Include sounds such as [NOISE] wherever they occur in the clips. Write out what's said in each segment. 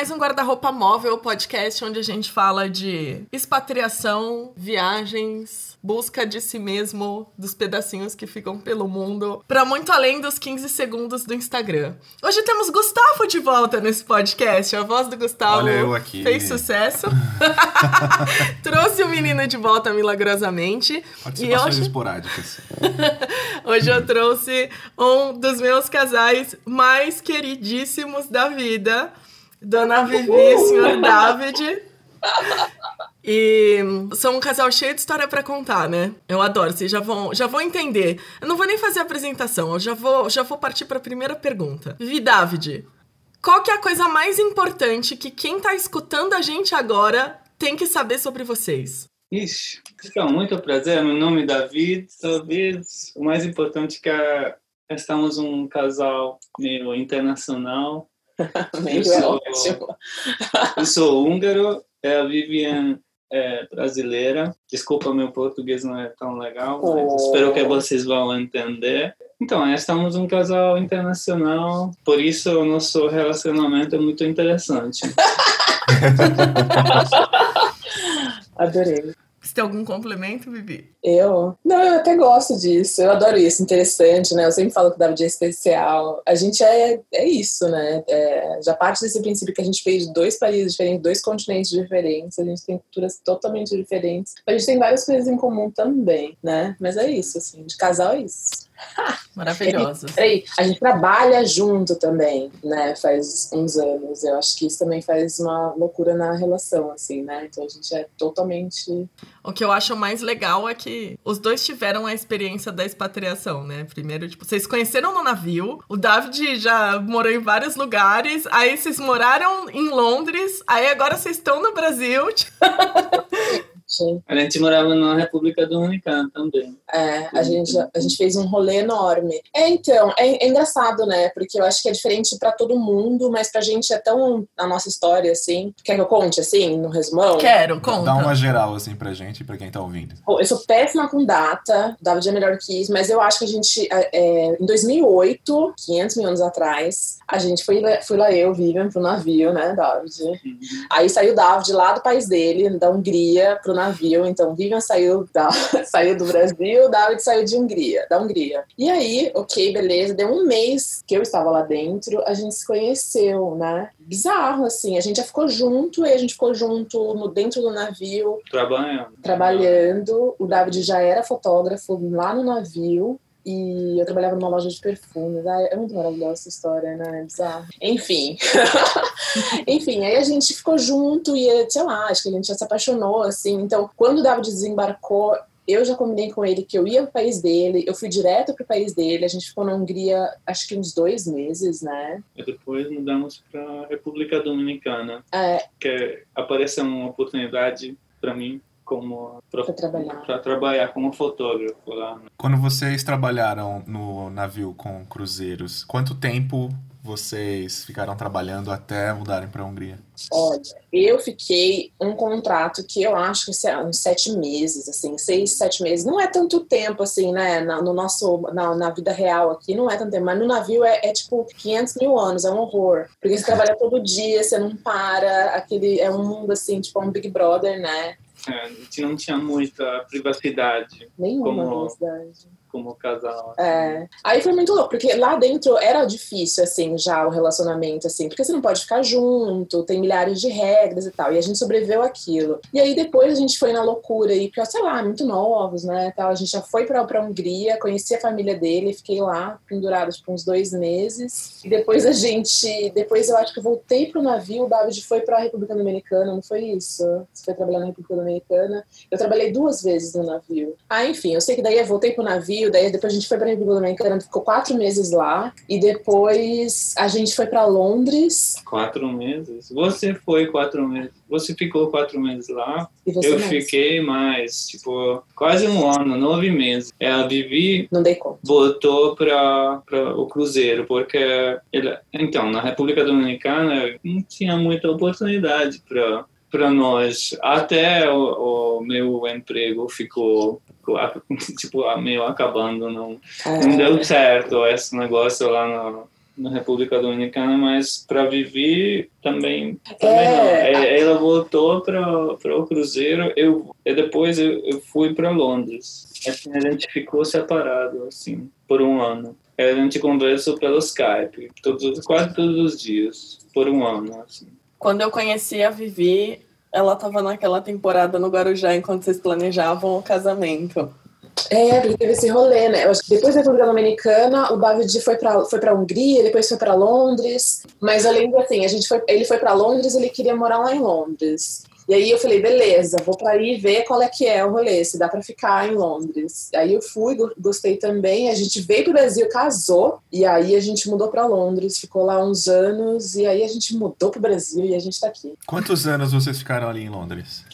mais um Guarda-Roupa Móvel podcast onde a gente fala de expatriação, viagens, busca de si mesmo, dos pedacinhos que ficam pelo mundo, para muito além dos 15 segundos do Instagram. Hoje temos Gustavo de volta nesse podcast. A voz do Gustavo Olha eu aqui. fez sucesso. [LAUGHS] Trouxe o menino de volta milagrosamente. Participações hoje... esporádicas. [LAUGHS] hoje eu trouxe um dos meus casais mais queridíssimos da vida. Dona Vivi e senhor David. E são um casal cheio de história para contar, né? Eu adoro, vocês já vão, já vão entender. Eu não vou nem fazer a apresentação, eu já vou, já vou partir para a primeira pergunta. Vivi David, qual que é a coisa mais importante que quem tá escutando a gente agora tem que saber sobre vocês? Ixi, então, muito prazer. Meu nome é David. Talvez o mais importante é que estamos um casal meio internacional [LAUGHS] eu, sou, [LAUGHS] eu sou húngaro, é a Vivian é brasileira. Desculpa, meu português não é tão legal, mas oh. espero que vocês vão entender. Então, estamos um casal internacional, por isso o nosso relacionamento é muito interessante. [LAUGHS] Adorei. Você tem algum complemento, Vivi? Eu? Não, eu até gosto disso. Eu adoro isso, interessante, né? Eu sempre falo que o David é especial. A gente é, é isso, né? É, já parte desse princípio que a gente fez de dois países diferentes, dois continentes diferentes, a gente tem culturas totalmente diferentes. A gente tem várias coisas em comum também, né? Mas é isso, assim, de casal é isso. [LAUGHS] Maravilhoso. Peraí, a gente trabalha junto também, né? Faz uns anos. Eu acho que isso também faz uma loucura na relação, assim, né? Então a gente é totalmente. O que eu acho mais legal é que os dois tiveram a experiência da expatriação, né? Primeiro, tipo, vocês conheceram no navio, o David já morou em vários lugares, aí vocês moraram em Londres, aí agora vocês estão no Brasil. [LAUGHS] Sim. A gente morava na República Dominicana também. É, a gente, a gente fez um rolê enorme. É, então, é, é engraçado, né? Porque eu acho que é diferente para todo mundo, mas pra gente é tão a nossa história, assim. Quer que eu conte, assim, no resumão? Quero, conta. Dá uma geral, assim, pra gente e pra quem tá ouvindo. Eu sou péssima com data, David é melhor que isso, mas eu acho que a gente, é, em 2008, 500 mil anos atrás, a gente foi, foi lá eu, Vivian, pro navio, né, David? Uhum. Aí saiu o David lá do país dele, da Hungria, pro navio. Então, Vivian saiu, da, [LAUGHS] saiu do Brasil, David saiu de Hungria, da Hungria. E aí, ok, beleza, deu um mês que eu estava lá dentro, a gente se conheceu, né? Bizarro, assim, a gente já ficou junto, e a gente ficou junto no, dentro do navio. Trabalhando. Trabalhando. O David já era fotógrafo lá no navio. E eu trabalhava numa loja de perfumes. Ah, é muito maravilhosa essa história, né? É bizarro. Enfim. [LAUGHS] Enfim, aí a gente ficou junto e, sei lá, acho que a gente já se apaixonou, assim. Então, quando o David desembarcou, eu já combinei com ele que eu ia pro país dele, eu fui direto pro país dele, a gente ficou na Hungria acho que uns dois meses, né? E depois mudamos pra República Dominicana. É. Que apareceu uma oportunidade para mim como para trabalhar. trabalhar como fotógrafo lá. Né? Quando vocês trabalharam no navio com cruzeiros, quanto tempo vocês ficaram trabalhando até mudarem para a Hungria? Olha, eu fiquei um contrato que eu acho que é uns sete meses, assim, seis, sete meses. Não é tanto tempo, assim, né? Na, no nosso, na, na vida real aqui, não é tanto tempo. Mas no navio é, é tipo 500 mil anos, é um horror. Porque você trabalha todo dia, você não para. Aquele, é um mundo, assim, tipo um Big Brother, né? É, a gente não tinha muita privacidade. Nenhuma como... privacidade como casal. Assim. É. Aí foi muito louco, porque lá dentro era difícil, assim, já o relacionamento, assim, porque você não pode ficar junto, tem milhares de regras e tal. E a gente sobreviveu aquilo. E aí depois a gente foi na loucura, e porque, sei lá, muito novos, né? Tal. A gente já foi pra, pra Hungria, conheci a família dele, fiquei lá pendurada, tipo, uns dois meses. E depois a gente. Depois eu acho que eu voltei pro navio, o David foi pra República Dominicana, não foi isso? Você foi trabalhar na República Dominicana. Eu trabalhei duas vezes no navio. Ah, enfim, eu sei que daí eu voltei pro navio daí depois a gente foi para República Dominicana, ficou quatro meses lá, e depois a gente foi para Londres. Quatro meses? Você foi quatro meses? Você ficou quatro meses lá? eu mais? fiquei mais, tipo, quase um ano, nove meses. Ela Vivi Não dei conta. voltou para o cruzeiro, porque ele, então, na República Dominicana não tinha muita oportunidade para para nós. Até o, o, meu emprego ficou [LAUGHS] tipo meio acabando, não, é. não deu certo esse negócio lá no, na República Dominicana, mas para viver também, também É. não. É, Ela voltou para o Cruzeiro, eu e depois eu, eu fui para Londres. Assim, a gente ficou separado assim por um ano. A gente conversou pelo Skype, todos, quase todos os dias, por um ano. Assim. Quando eu conheci a Vivi, ela tava naquela temporada no Guarujá enquanto vocês planejavam o casamento. É, porque teve esse rolê, né? Eu acho que depois da República Dominicana, o David foi pra, foi pra Hungria, depois foi pra Londres. Mas eu lembro assim, a gente foi, ele foi pra Londres, ele queria morar lá em Londres. E aí eu falei, beleza, vou pra aí ver qual é que é o rolê, se dá pra ficar em Londres. Aí eu fui, go- gostei também. A gente veio pro Brasil, casou, e aí a gente mudou pra Londres, ficou lá uns anos, e aí a gente mudou pro Brasil e a gente tá aqui. Quantos anos vocês ficaram ali em Londres?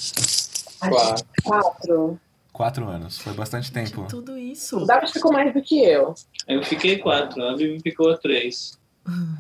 Quatro. Quatro. Quatro anos. Foi bastante tempo. Tudo isso. O David ficou mais do que eu. Eu fiquei quatro, a Vivi ficou três.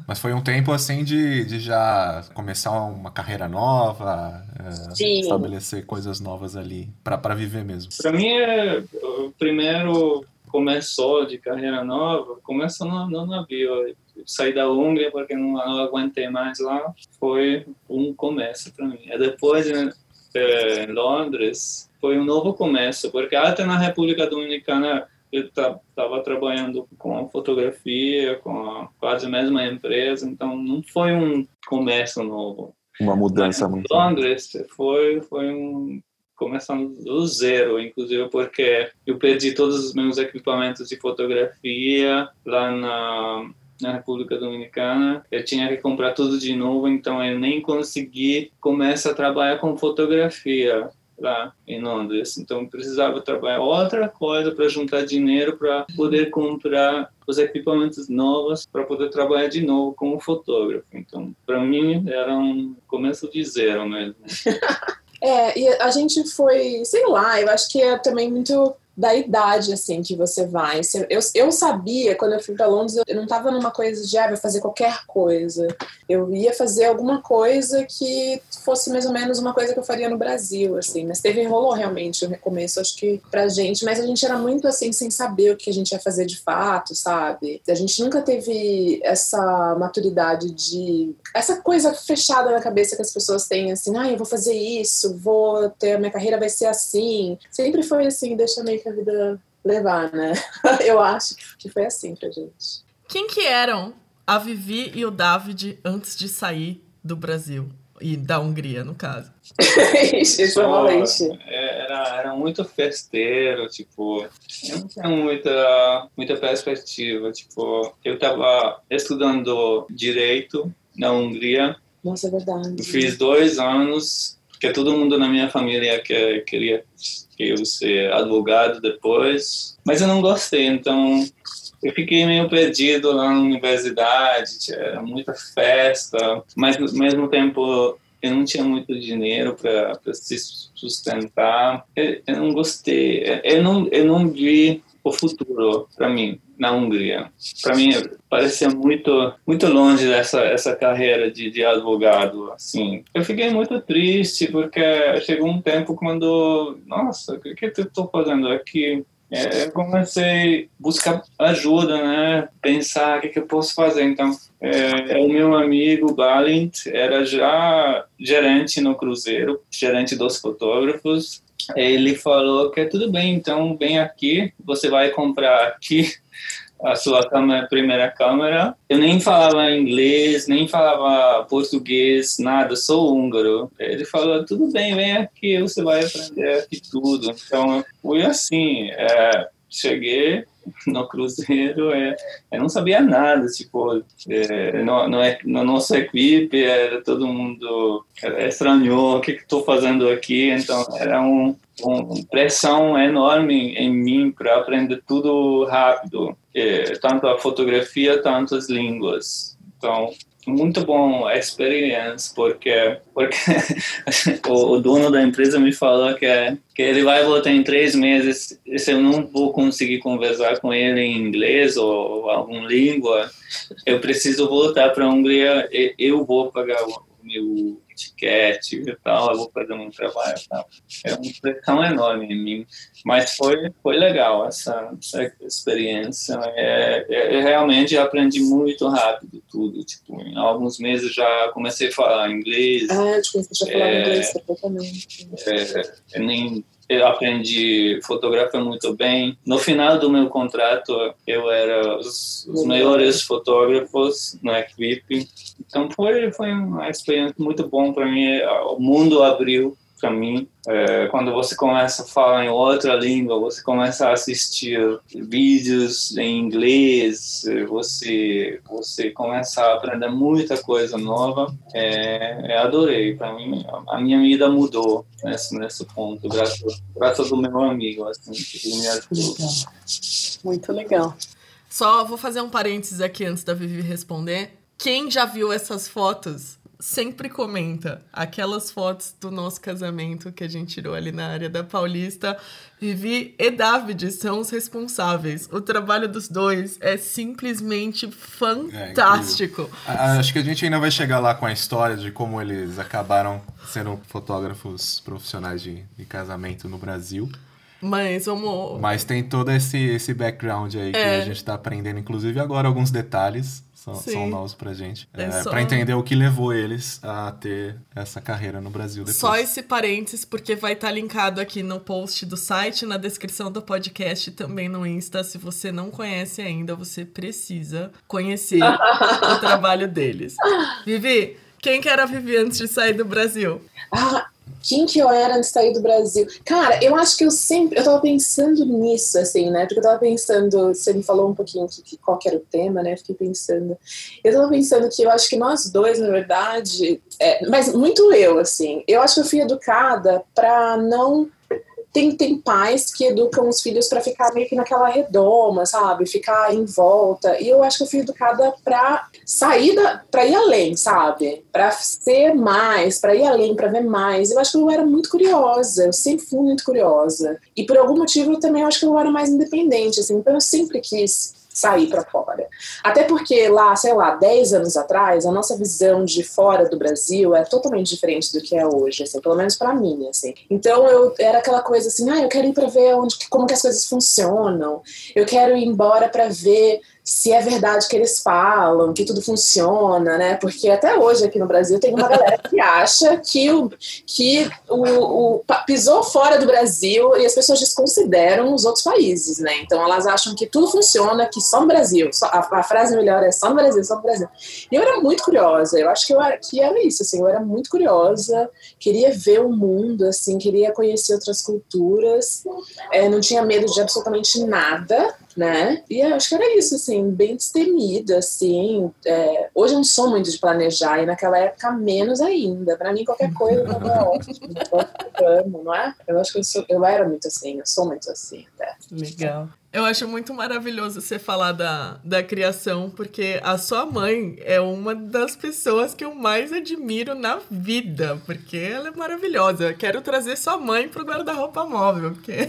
Mas foi um tempo assim de, de já começar uma carreira nova, é, estabelecer coisas novas ali, pra viver mesmo. Para mim, é, o primeiro começou de carreira nova, começou no, no navio. Saí da Hungria porque não, não aguentei mais lá. Foi um começo para mim. E depois, em eh, em Londres, foi um novo começo, porque até na República Dominicana estava trabalhando com fotografia, com a, quase a mesma empresa, então não foi um começo novo. Uma mudança muito. Londres foi foi um começando do zero, inclusive porque eu perdi todos os meus equipamentos de fotografia lá na na República Dominicana. Eu tinha que comprar tudo de novo, então eu nem consegui começar a trabalhar com fotografia lá em Londres. Então precisava trabalhar outra coisa para juntar dinheiro para poder comprar os equipamentos novos para poder trabalhar de novo como fotógrafo. Então, para mim era um começo de zero mesmo. [LAUGHS] É, e a gente foi, sei lá, eu acho que é também muito da idade, assim, que você vai. Eu, eu sabia, quando eu fui pra Londres, eu não tava numa coisa de, ah, vou fazer qualquer coisa. Eu ia fazer alguma coisa que fosse mais ou menos uma coisa que eu faria no Brasil, assim. Mas teve, rolou realmente o recomeço, acho que pra gente. Mas a gente era muito, assim, sem saber o que a gente ia fazer de fato, sabe? A gente nunca teve essa maturidade de... Essa coisa fechada na cabeça que as pessoas têm, assim, ah, eu vou fazer isso, vou ter, minha carreira vai ser assim. Sempre foi assim, deixa meio que a vida levar, né? [LAUGHS] Eu acho que foi assim pra gente. Quem que eram a Vivi e o David antes de sair do Brasil? E da Hungria, no caso. [LAUGHS] Ixi, provavelmente. Era, era muito festeiro, tipo, eu não tinha muita, muita perspectiva. Tipo, eu estava estudando direito na Hungria, Nossa, é verdade. eu fiz dois anos, porque todo mundo na minha família que, queria que eu ser advogado depois, mas eu não gostei, então eu fiquei meio perdido lá na universidade, tinha muita festa, mas ao mesmo tempo eu não tinha muito dinheiro para se sustentar. Eu, eu não gostei, eu não, eu não vi o futuro para mim na Hungria. Para mim parecia muito muito longe dessa essa carreira de, de advogado assim. Eu fiquei muito triste porque chegou um tempo quando nossa, o que que eu estou fazendo aqui? É, eu comecei a buscar ajuda, né? Pensar o que, que eu posso fazer. Então, é, o meu amigo Balint era já gerente no Cruzeiro, gerente dos fotógrafos. Ele falou que tudo bem, então vem aqui, você vai comprar aqui a sua câmera, primeira câmera. Eu nem falava inglês, nem falava português, nada, sou húngaro. Ele falou, tudo bem, vem aqui, você vai aprender aqui tudo. Então, fui assim, é, cheguei [LAUGHS] no Cruzeiro, é, eu não sabia nada, tipo, é, no, no, na nossa equipe era todo mundo era, estranhou o que estou fazendo aqui, então era um, pressão enorme em mim para aprender tudo rápido, é, tanto a fotografia, tanto as línguas. Então, muito bom a experiência, porque, porque [LAUGHS] o, o, dono da empresa me falou que, que ele vai voltar em três meses, e se eu não vou conseguir conversar com ele em inglês ou, ou alguma língua, eu preciso voltar para a Hungria, e eu vou pagar o meu etiquete e tal, eu vou fazer um trabalho e tal. É uma pressão enorme em mim, mas foi, foi legal essa, essa experiência. É, é, realmente aprendi muito rápido tudo, tipo, em alguns meses já comecei a falar inglês. Ah, eu te conheci a falar é, inglês perfeitamente. É, nem eu aprendi fotografia muito bem. No final do meu contrato, eu era os, os melhores fotógrafos no equipe. Então foi foi uma experiência muito bom para mim. O mundo abriu para mim. É, quando você começa a falar em outra língua, você começa a assistir vídeos em inglês, você você começa a aprender muita coisa nova. É, é adorei, para mim a minha vida mudou nesse nesse ponto, graças graças ao meu amigo, assim, que me ajudou. Muito legal. Só vou fazer um parênteses aqui antes da Vivi responder. Quem já viu essas fotos sempre comenta aquelas fotos do nosso casamento que a gente tirou ali na área da Paulista. Vivi e David são os responsáveis. O trabalho dos dois é simplesmente fantástico. É, acho que a gente ainda vai chegar lá com a história de como eles acabaram sendo fotógrafos profissionais de, de casamento no Brasil. Mas vamos. Mas tem todo esse, esse background aí que é. a gente está aprendendo, inclusive agora, alguns detalhes são, são novos pra gente. É, é só... Pra entender o que levou eles a ter essa carreira no Brasil depois. Só esse parênteses, porque vai estar tá linkado aqui no post do site, na descrição do podcast também no Insta. Se você não conhece ainda, você precisa conhecer [LAUGHS] o trabalho deles. Vivi, quem que era a Vivi antes de sair do Brasil? Ah, quem que eu era antes de sair do Brasil? Cara, eu acho que eu sempre. Eu tava pensando nisso, assim, né? Porque eu tava pensando. Você me falou um pouquinho que, que, qual que era o tema, né? Fiquei pensando. Eu tava pensando que eu acho que nós dois, na verdade. É, mas muito eu, assim. Eu acho que eu fui educada para não tem, tem pais que educam os filhos para ficar meio que naquela redoma, sabe? Ficar em volta. E eu acho que eu fui educada para sair da, para ir além, sabe? Para ser mais, para ir além, para ver mais. Eu acho que eu era muito curiosa, eu sempre fui muito curiosa. E por algum motivo eu também acho que eu era mais independente, assim. Então eu sempre quis sair para fora. Até porque lá, sei lá, 10 anos atrás, a nossa visão de fora do Brasil é totalmente diferente do que é hoje, assim, pelo menos para mim, assim. Então eu era aquela coisa assim, ah, eu quero ir para ver onde como que as coisas funcionam. Eu quero ir embora para ver se é verdade que eles falam, que tudo funciona, né? Porque até hoje aqui no Brasil tem uma galera que acha que o que o, o, pisou fora do Brasil e as pessoas desconsideram os outros países, né? Então elas acham que tudo funciona, que só no Brasil. Só, a, a, frase melhor é só no Brasil, só no Brasil. E eu era muito curiosa. Eu acho que eu era, que era isso, assim. Eu era muito curiosa, queria ver o mundo, assim, queria conhecer outras culturas. É, não tinha medo de absolutamente nada, né? E acho que era isso, assim, bem destemida, assim. É, hoje eu não sou muito de planejar, e naquela época menos ainda. Para mim, qualquer coisa tava [LAUGHS] ótimo, não é? Eu acho que eu, sou, eu era muito assim, eu sou muito assim até. Legal. Eu acho muito maravilhoso você falar da, da criação, porque a sua mãe é uma das pessoas que eu mais admiro na vida, porque ela é maravilhosa. Eu quero trazer sua mãe pro guarda-roupa móvel, porque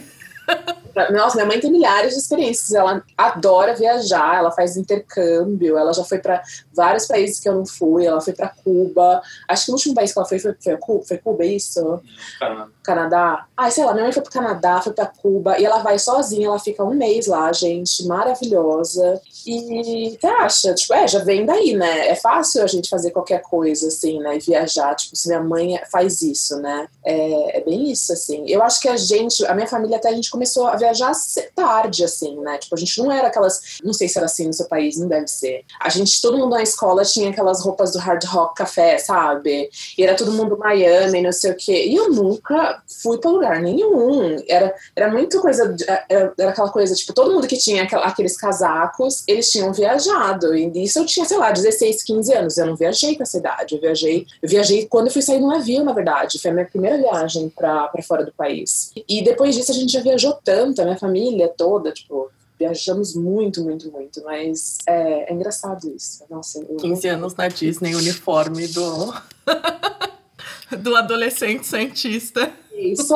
nossa, minha mãe tem milhares de experiências. Ela adora viajar, ela faz intercâmbio, ela já foi para vários países que eu não fui, ela foi para Cuba. Acho que o último país que ela foi foi, foi, Cuba, foi Cuba, é isso? Canadá. Canadá. Ah, sei lá, minha mãe foi para Canadá, foi para Cuba, e ela vai sozinha, ela fica um mês lá, gente, maravilhosa. E você acha? Tipo, é, já vem daí, né? É fácil a gente fazer qualquer coisa, assim, né? E viajar. Tipo, se minha mãe faz isso, né? É, é bem isso, assim. Eu acho que a gente, a minha família até a gente começou a viajar tarde, assim, né? Tipo, a gente não era aquelas. Não sei se era assim no seu país, não deve ser. A gente, todo mundo na escola tinha aquelas roupas do Hard Rock Café, sabe? E era todo mundo Miami, não sei o quê. E eu nunca fui pra lugar nenhum. Era, era muito coisa. Era, era aquela coisa, tipo, todo mundo que tinha aqueles casacos, eles tinham viajado. E isso eu tinha, sei lá, 16, 15 anos. Eu não viajei com essa idade. Eu viajei, eu viajei quando eu fui sair no navio, na verdade. Foi a minha primeira viagem pra fora do país. E depois disso a gente já viajou tanto, a minha família toda, tipo, viajamos muito, muito, muito, mas é, é engraçado isso. Nossa, eu... 15 anos na Disney, uniforme do. [LAUGHS] do adolescente cientista. Isso,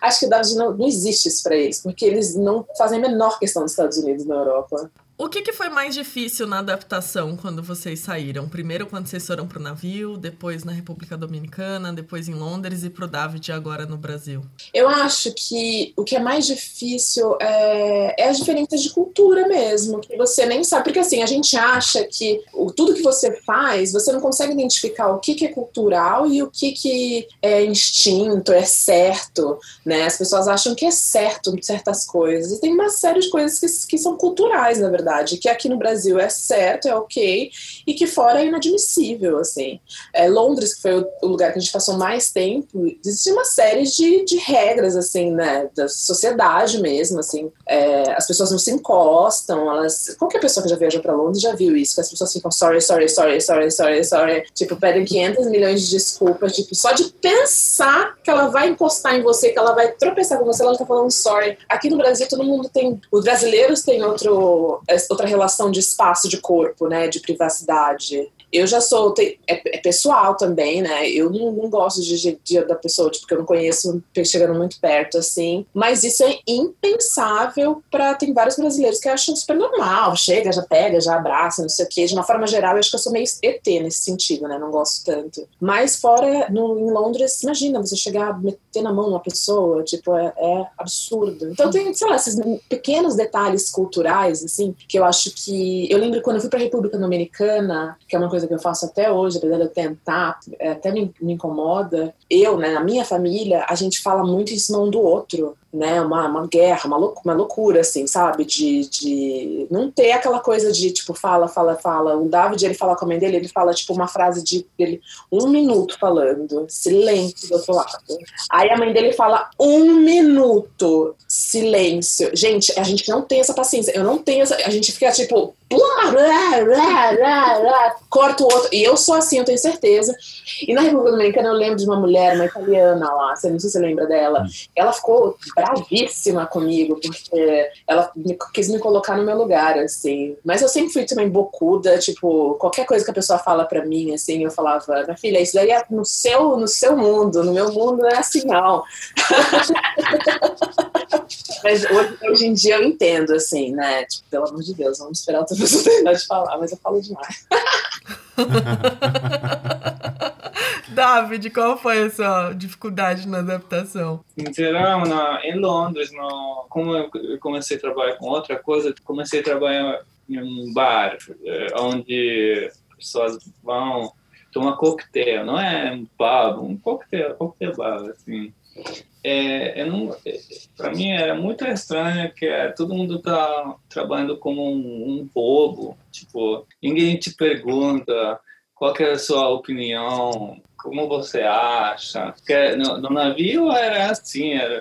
acho que não, não existe isso para eles, porque eles não fazem a menor questão dos Estados Unidos na Europa. O que, que foi mais difícil na adaptação quando vocês saíram? Primeiro quando vocês foram pro navio, depois na República Dominicana, depois em Londres e pro David agora no Brasil? Eu acho que o que é mais difícil é, é as diferenças de cultura mesmo, que você nem sabe, porque assim, a gente acha que o, tudo que você faz, você não consegue identificar o que, que é cultural e o que, que é instinto, é certo, né? As pessoas acham que é certo certas coisas, e tem uma série de coisas que, que são culturais, na verdade, que aqui no Brasil é certo, é ok, e que fora é inadmissível, assim. É, Londres, que foi o, lugar que a gente passou mais tempo, existe uma série de, de regras, assim, né, da sociedade mesmo, assim, é, as pessoas não se encostam, elas, qualquer pessoa que já viajou para Londres já viu isso, que as pessoas ficam sorry, sorry, sorry, sorry, sorry, sorry, tipo, pedem 500 milhões de desculpas, tipo, só de pensar que ela vai encostar em você, que ela vai tropeçar com você, ela tá falando sorry. Aqui no Brasil todo mundo tem, os brasileiros têm outro, outra relação de espaço de corpo, né, de privacidade. Eu já sou, é, é, pessoal também, né? Eu não, não gosto de dia da pessoa, tipo, eu não conheço chegando muito perto, assim. Mas isso é impensável para tem vários brasileiros que acham super normal. Chega, já pega, já abraça, não sei o quê. De uma forma geral, eu acho que eu sou meio ET nesse sentido, né? Não gosto tanto. Mas fora, no, em Londres, imagina você chegar, meter na mão uma pessoa, tipo, é, é absurdo. Então tem, sei lá, esses pequenos detalhes culturais, assim, que eu acho que. Eu lembro quando eu fui pra República Dominicana, que é uma coisa coisa que eu faço até hoje, apesar de eu tentar, é, até me, me incomoda. Eu, né, na minha família, a gente fala muito em cima um do outro né, uma, uma guerra, uma, lou uma loucura, assim, sabe? De, de não ter aquela coisa de, tipo, fala, fala, fala. O David, ele fala com a mãe dele, ele fala, tipo, uma frase de dele, um minuto falando, silêncio do outro lado. Aí a mãe dele fala, um minuto, silêncio. Gente, a gente não tem essa paciência, eu não tenho essa, a gente fica, tipo, corta o outro. E eu sou assim, eu tenho certeza. E na República Dominicana eu lembro de uma mulher, uma italiana lá, não sei se você lembra dela. Ela ficou bravíssima comigo, porque ela me, quis me colocar no meu lugar, assim. Mas eu sempre fui também bocuda, tipo, qualquer coisa que a pessoa fala pra mim, assim, eu falava, minha filha, isso daí é no seu, no seu mundo, no meu mundo não é assim, não. [LAUGHS] mas hoje, hoje, em dia eu entendo, assim, né? Tipo, pelo amor de Deus, vamos esperar outra pessoa terminar de falar, mas eu falo demais. [LAUGHS] [LAUGHS] David, qual foi a sua dificuldade na adaptação? Em na, em Londres, no, como eu comecei a trabalhar com outra coisa, comecei a trabalhar em um bar, eh, onde pessoas vão tomar coquetel, não é um pub, um coquetel, coquetel bar, assim. É, é, para mim era muito estranho que é, todo mundo tá trabalhando como um, um bobo, tipo, ninguém te pergunta qual é a sua opinião, como você acha? No, no navio era assim, era,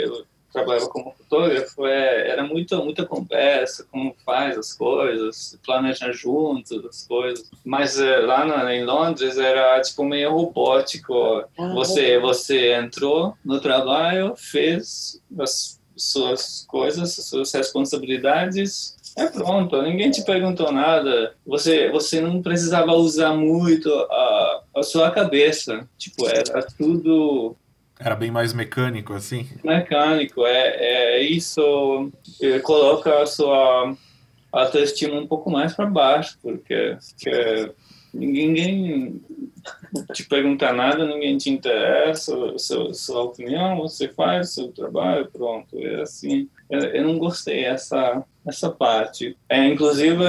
eu trabalhava como fotógrafo, é, era muita, muita conversa, como faz as coisas, planeja juntos as coisas. Mas é, lá no, em Londres era tipo meio robótico. Ah, você, você entrou no trabalho, fez as suas coisas, as suas responsabilidades, é pronto, ninguém te perguntou nada. Você, você não precisava usar muito a, a sua cabeça. Tipo, era tudo. Era bem mais mecânico, assim? Mecânico, é, é isso. É, coloca a sua autoestima um pouco mais para baixo, porque, porque ninguém te pergunta nada, ninguém te interessa, sua, sua opinião, você faz seu trabalho, pronto, é assim. Eu, eu não gostei essa essa parte. É, inclusive,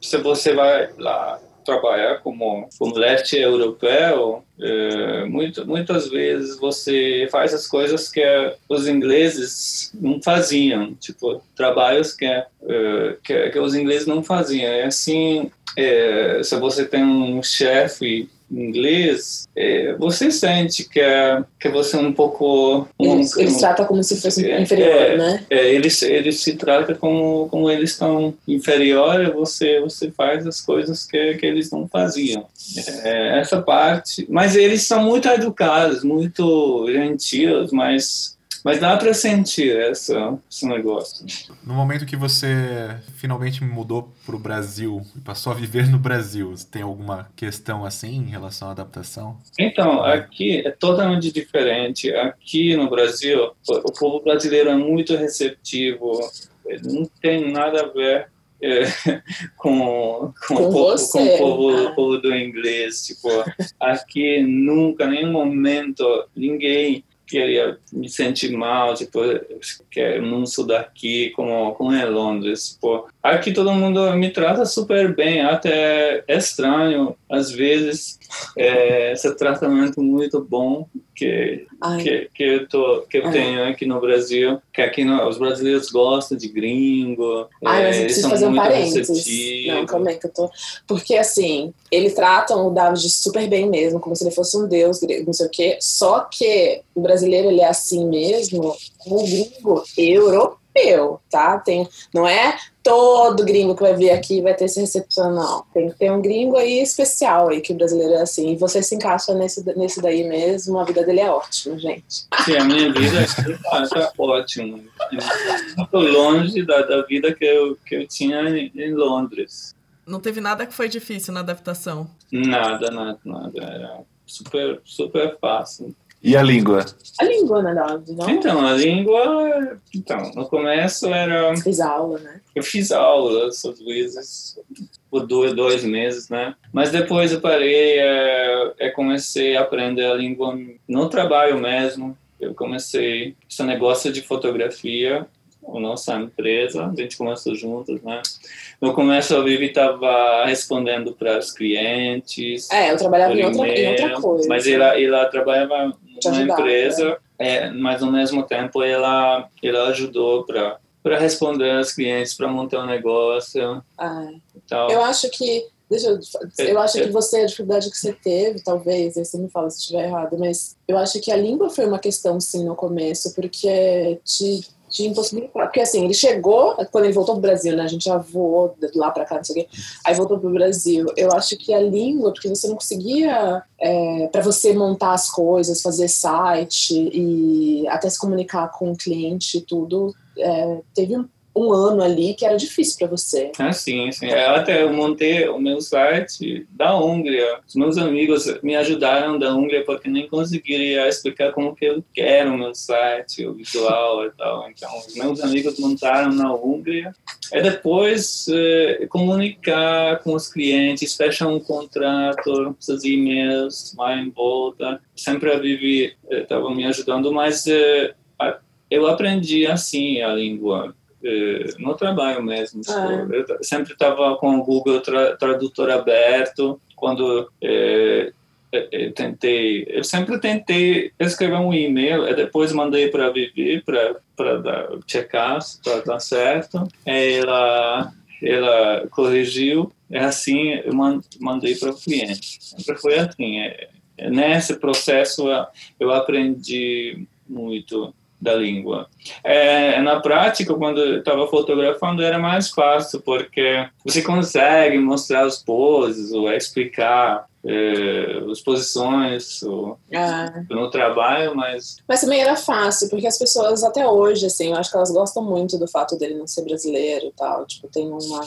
se você vai lá trabalhar como, como leste europeu, é, muito, muitas vezes você faz as coisas que os ingleses não faziam, tipo, trabalhos que, é, que, que os ingleses não faziam. É assim, é, se você tem um chefe inglês, é, você sente que, é, que você é um pouco... Um, eles, eles um, tratam como se fosse é, inferior, é, né? É, eles, eles se tratam como, como eles estão inferior você, você faz as coisas que, que eles não faziam. É, essa parte... Mas eles são muito educados, muito gentis, mas mas dá para sentir essa, esse negócio. No momento que você finalmente mudou para o Brasil e passou a viver no Brasil, tem alguma questão assim em relação à adaptação? Então, aqui é totalmente diferente. Aqui no Brasil, o povo brasileiro é muito receptivo, não tem nada a ver é, [LAUGHS] com, com, com, o povo, com o povo, ah. povo do inglês. Tipo, aqui nunca, nenhum momento, ninguém queria me sentir mal, tipo, que eu não sou daqui, como, como é Londres. Tipo, aqui todo mundo me trata super bem, até é estranho, às vezes, é, esse tratamento muito bom que, que, que, eu, tô, que eu tenho aqui no Brasil, que aqui no, os brasileiros gostam de gringo. Ai, mas eu preciso fazer um parênteses. Não, como é que eu tô? Porque, assim, eles tratam o David super bem mesmo, como se ele fosse um deus, não sei o quê, só que o brasileiro, ele é assim mesmo, o gringo europeu, tá? Tem, não é todo gringo que vai vir aqui vai ter esse recepção, não. Tem que ter um gringo aí especial aí, que o brasileiro é assim. E você se encaixa nesse, nesse daí mesmo, a vida dele é ótima, gente. Sim, a minha vida está tá ótima. Estou longe da, da vida que eu, que eu tinha em, em Londres. Não teve nada que foi difícil na adaptação? Nada, nada, nada. Era super, super fácil. E a língua? A língua, na verdade, não? Então, a língua... Então, no começo era... Fiz aula, né? Eu fiz aula, às vezes, por dois, dois meses, né? Mas depois eu parei, é, é, comecei a aprender a língua no trabalho mesmo. Eu comecei esse negócio de fotografia, a nossa empresa, a gente começou juntos, né? No começo a Vivi estava respondendo para os clientes. É, eu trabalhava em outra, em outra, coisa. Mas ela, ela trabalhava numa empresa, né? é, mas ao mesmo tempo ela, ela ajudou para para responder aos clientes, para montar um negócio. Ah, então, eu acho que Deixa eu, eu acho que você, a dificuldade que você teve, talvez, aí você me fala se estiver errado, mas eu acho que a língua foi uma questão, sim, no começo, porque te Porque assim, ele chegou, quando ele voltou pro Brasil, né? A gente já voou lá para cá, não sei o quê. Aí voltou pro Brasil. Eu acho que a língua, porque você não conseguia, é, para você montar as coisas, fazer site e até se comunicar com o cliente e tudo, é, teve um um ano ali que era difícil para você. Ah, sim, sim. Eu até eu montei o meu site da Hungria. Os meus amigos me ajudaram da Hungria porque nem conseguiria explicar como que eu quero o meu site, o visual e tal. Então, os meus amigos montaram na Hungria. E depois eh, comunicar com os clientes, fechar um contrato, seus e-mails, vai em volta. Sempre a Vivi estava eh, me ajudando, mas eh, eu aprendi assim a língua no trabalho mesmo. Ah. Eu sempre estava com o Google tra Tradutor aberto. Quando eh, eh, eu tentei, eu sempre tentei escrever um e-mail, e depois mandei para a Vivi para checar se está tá certo. Ela ela corrigiu, é assim eu mandei para o cliente. Sempre foi assim. É, nesse processo eu aprendi muito da língua. É, na prática, quando eu estava fotografando, era mais fácil, porque você consegue mostrar os poses, ou explicar é, as posições ou, ah. no trabalho, mas... Mas também era fácil, porque as pessoas até hoje, assim, eu acho que elas gostam muito do fato dele não ser brasileiro e tal, tipo, tem uma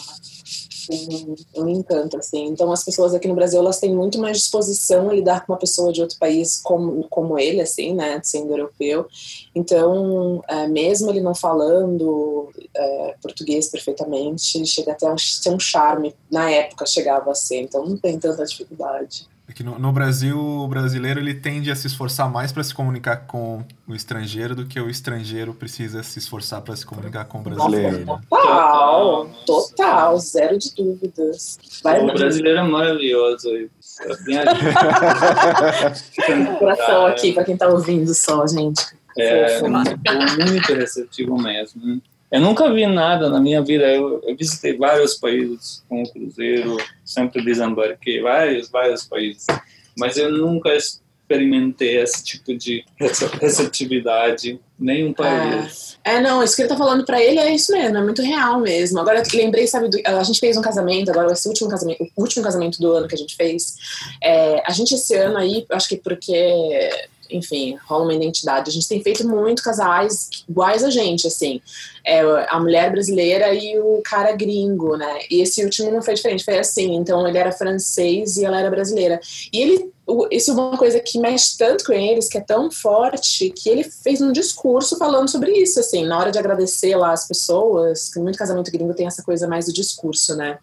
um, um encanto, assim. Então, as pessoas aqui no Brasil, elas têm muito mais disposição a lidar com uma pessoa de outro país como, como ele, assim, né, sendo europeu. Então, é, mesmo ele não falando é, português perfeitamente, chega até a ter um charme. Na época, chegava assim. Então, não tem tanta dificuldade. É que no, no, Brasil, o brasileiro ele tende a se esforçar mais para se comunicar com o estrangeiro do que o estrangeiro precisa se esforçar para se comunicar com o brasileiro. Nossa, total, total, zero de dúvidas. Vai o brasileiro é maravilhoso. [LAUGHS] Coração aqui para quem está ouvindo só, gente. É, é muito receptivo mesmo. Eu nunca vi nada na minha vida. Eu, eu visitei vários países com o cruzeiro, sempre desembarquei vários, vários países, mas eu nunca experimentei esse tipo de receptividade nenhum país. É, é não, isso que ele tá falando para ele é isso mesmo, é muito real mesmo. Agora lembrei, sabe, do, a gente fez um casamento, agora esse último casamento, o último casamento do ano que a gente fez. É, a gente esse ano aí, acho que porque enfim, rola uma identidade. A gente tem feito muito casais iguais a gente, assim. É, a mulher brasileira e o cara gringo, né? E esse último não foi diferente, foi assim. Então ele era francês e ela era brasileira. E ele isso é uma coisa que mexe tanto com eles, que é tão forte, que ele fez um discurso falando sobre isso, assim, na hora de agradecer lá as pessoas, que muito casamento gringo tem essa coisa mais do discurso, né?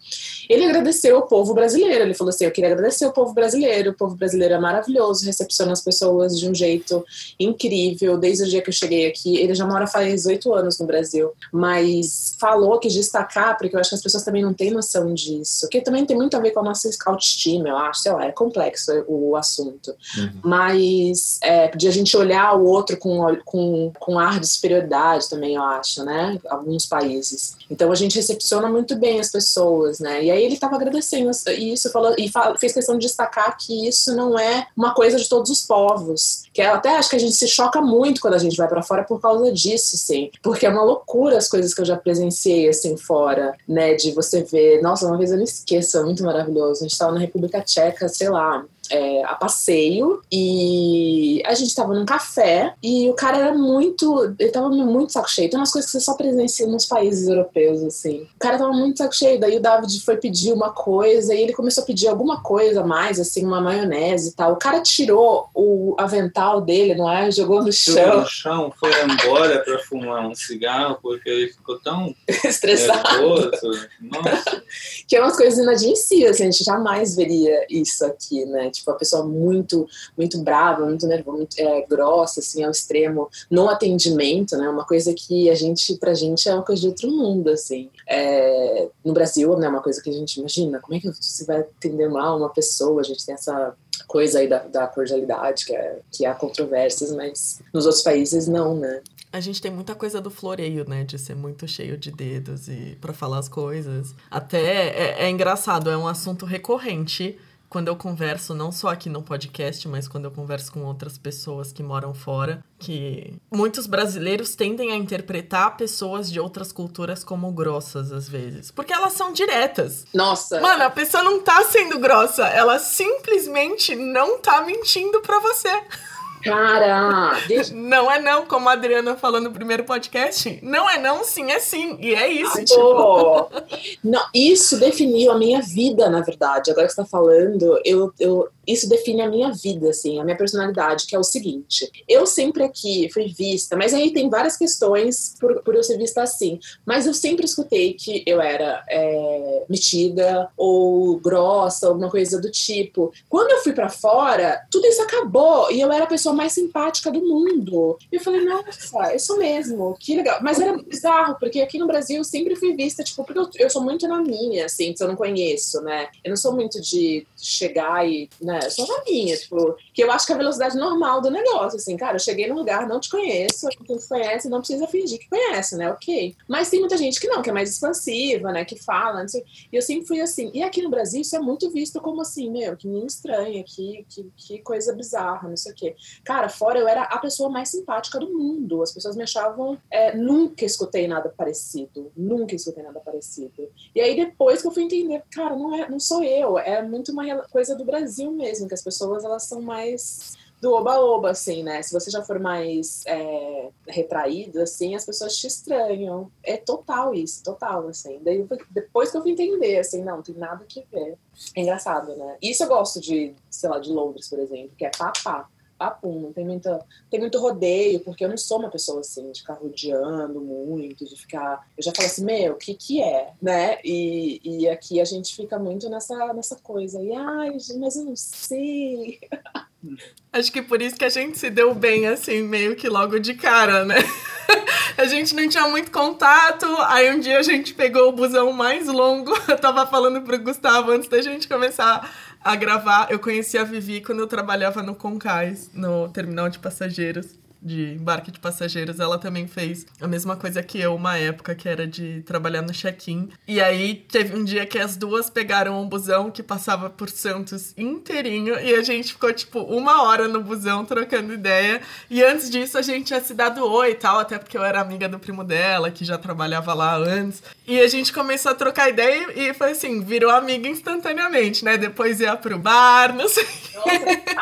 Ele agradeceu o povo brasileiro, ele falou assim: eu queria agradecer o povo brasileiro, o povo brasileiro é maravilhoso, recepciona as pessoas de um jeito incrível, desde o dia que eu cheguei aqui. Ele já mora faz oito anos no Brasil, mas falou que destacar, porque eu acho que as pessoas também não têm noção disso, que também tem muito a ver com a nossa autoestima, eu acho, sei lá, é complexo o assunto. Uhum. Mas é, de a gente olhar o outro com, com, com ar de superioridade também, eu acho, né? Alguns países. Então a gente recepciona muito bem as pessoas, né? E aí ele estava agradecendo isso falou, e fez questão de destacar que isso não é uma coisa de todos os povos. Que eu até acho que a gente se choca muito quando a gente vai para fora por causa disso, sim. Porque é uma loucura as coisas que eu já presenciei assim fora, né? De você ver. Nossa, uma vez eu não esqueço, é muito maravilhoso. A gente estava na República Tcheca, sei lá, é, a passeio e a gente tava num café e o cara era muito. Ele tava muito saco cheio. Tem umas coisas que você só presencia nos países europeus, assim. O cara tava muito saco cheio. Daí o David foi pedir uma coisa e ele começou a pedir alguma coisa a mais, assim, uma maionese e tal. O cara tirou o avental dele, não é? Jogou no chão. Jogou no chão, foi embora pra fumar um cigarro porque ele ficou tão [LAUGHS] estressado. Nervoso. Nossa. [LAUGHS] que é umas coisas inadmissíveis, assim, a gente jamais veria isso aqui, né? Tipo, a pessoa muito, muito brava, muito nervosa, muito é, grossa, assim, ao extremo, no atendimento, né? Uma coisa que a gente, pra gente, é uma coisa de outro mundo, assim. É, no Brasil, né, uma coisa que a gente imagina, como é que você vai atender mal uma pessoa? A gente tem essa coisa aí da, da cordialidade, que, é, que há controvérsias, mas nos outros países não, né? A gente tem muita coisa do floreio, né? De ser muito cheio de dedos e para falar as coisas. Até é, é engraçado, é um assunto recorrente quando eu converso, não só aqui no podcast, mas quando eu converso com outras pessoas que moram fora, que muitos brasileiros tendem a interpretar pessoas de outras culturas como grossas às vezes, porque elas são diretas. Nossa. Mano, a pessoa não tá sendo grossa, ela simplesmente não tá mentindo pra você. Cara, deixa... não é não, como a Adriana falou no primeiro podcast. Não é não, sim é sim. E é isso, ah, tipo. Não, isso definiu a minha vida, na verdade. Agora que você tá falando, eu, eu, isso define a minha vida, assim, a minha personalidade, que é o seguinte: eu sempre aqui fui vista, mas aí tem várias questões por, por eu ser vista assim, mas eu sempre escutei que eu era é, metida ou grossa, alguma coisa do tipo. Quando eu fui para fora, tudo isso acabou e eu era a pessoa mais simpática do mundo. E eu falei, nossa, isso mesmo, que legal. Mas era bizarro, porque aqui no Brasil eu sempre fui vista, tipo, porque eu, eu sou muito na minha, assim, se eu não conheço, né? Eu não sou muito de chegar e. Né, né? Só na minha, tipo, que eu acho que é a velocidade normal do negócio, assim, cara, eu cheguei no lugar, não te conheço, quem conhece não precisa fingir que conhece, né? Ok. Mas tem muita gente que não, que é mais expansiva, né? Que fala, sei, e eu sempre fui assim. E aqui no Brasil isso é muito visto como assim, meu, que nem estranha, que, que, que coisa bizarra, não sei o quê. Cara, fora eu era a pessoa mais simpática do mundo. As pessoas me achavam. É, nunca escutei nada parecido. Nunca escutei nada parecido. E aí depois que eu fui entender, cara, não, é, não sou eu, é muito uma coisa do Brasil mesmo mesmo, que as pessoas elas são mais do oba-oba, assim, né? Se você já for mais é, retraído, assim, as pessoas te estranham. É total isso, total, assim. Daí, depois que eu fui entender, assim, não, tem nada que ver. É engraçado, né? Isso eu gosto de, sei lá, de Londres, por exemplo, que é papá não tem, muita, tem muito rodeio, porque eu não sou uma pessoa assim, de ficar rodeando muito, de ficar. Eu já falo assim, meu, o que que é, né? E, e aqui a gente fica muito nessa, nessa coisa, e ai, mas eu não sei. [LAUGHS] Acho que por isso que a gente se deu bem, assim, meio que logo de cara, né? [LAUGHS] a gente não tinha muito contato, aí um dia a gente pegou o busão mais longo. [LAUGHS] Eu tava falando pro Gustavo antes da gente começar a gravar. Eu conheci a Vivi quando eu trabalhava no Concais, no terminal de passageiros de embarque de passageiros, ela também fez a mesma coisa que eu, uma época que era de trabalhar no check-in. E aí teve um dia que as duas pegaram um busão que passava por Santos inteirinho e a gente ficou tipo uma hora no busão trocando ideia. E antes disso a gente tinha se dado oi e tal, até porque eu era amiga do primo dela, que já trabalhava lá antes. E a gente começou a trocar ideia e foi assim, virou amiga instantaneamente, né? Depois ia pro bar, não sei. Nossa,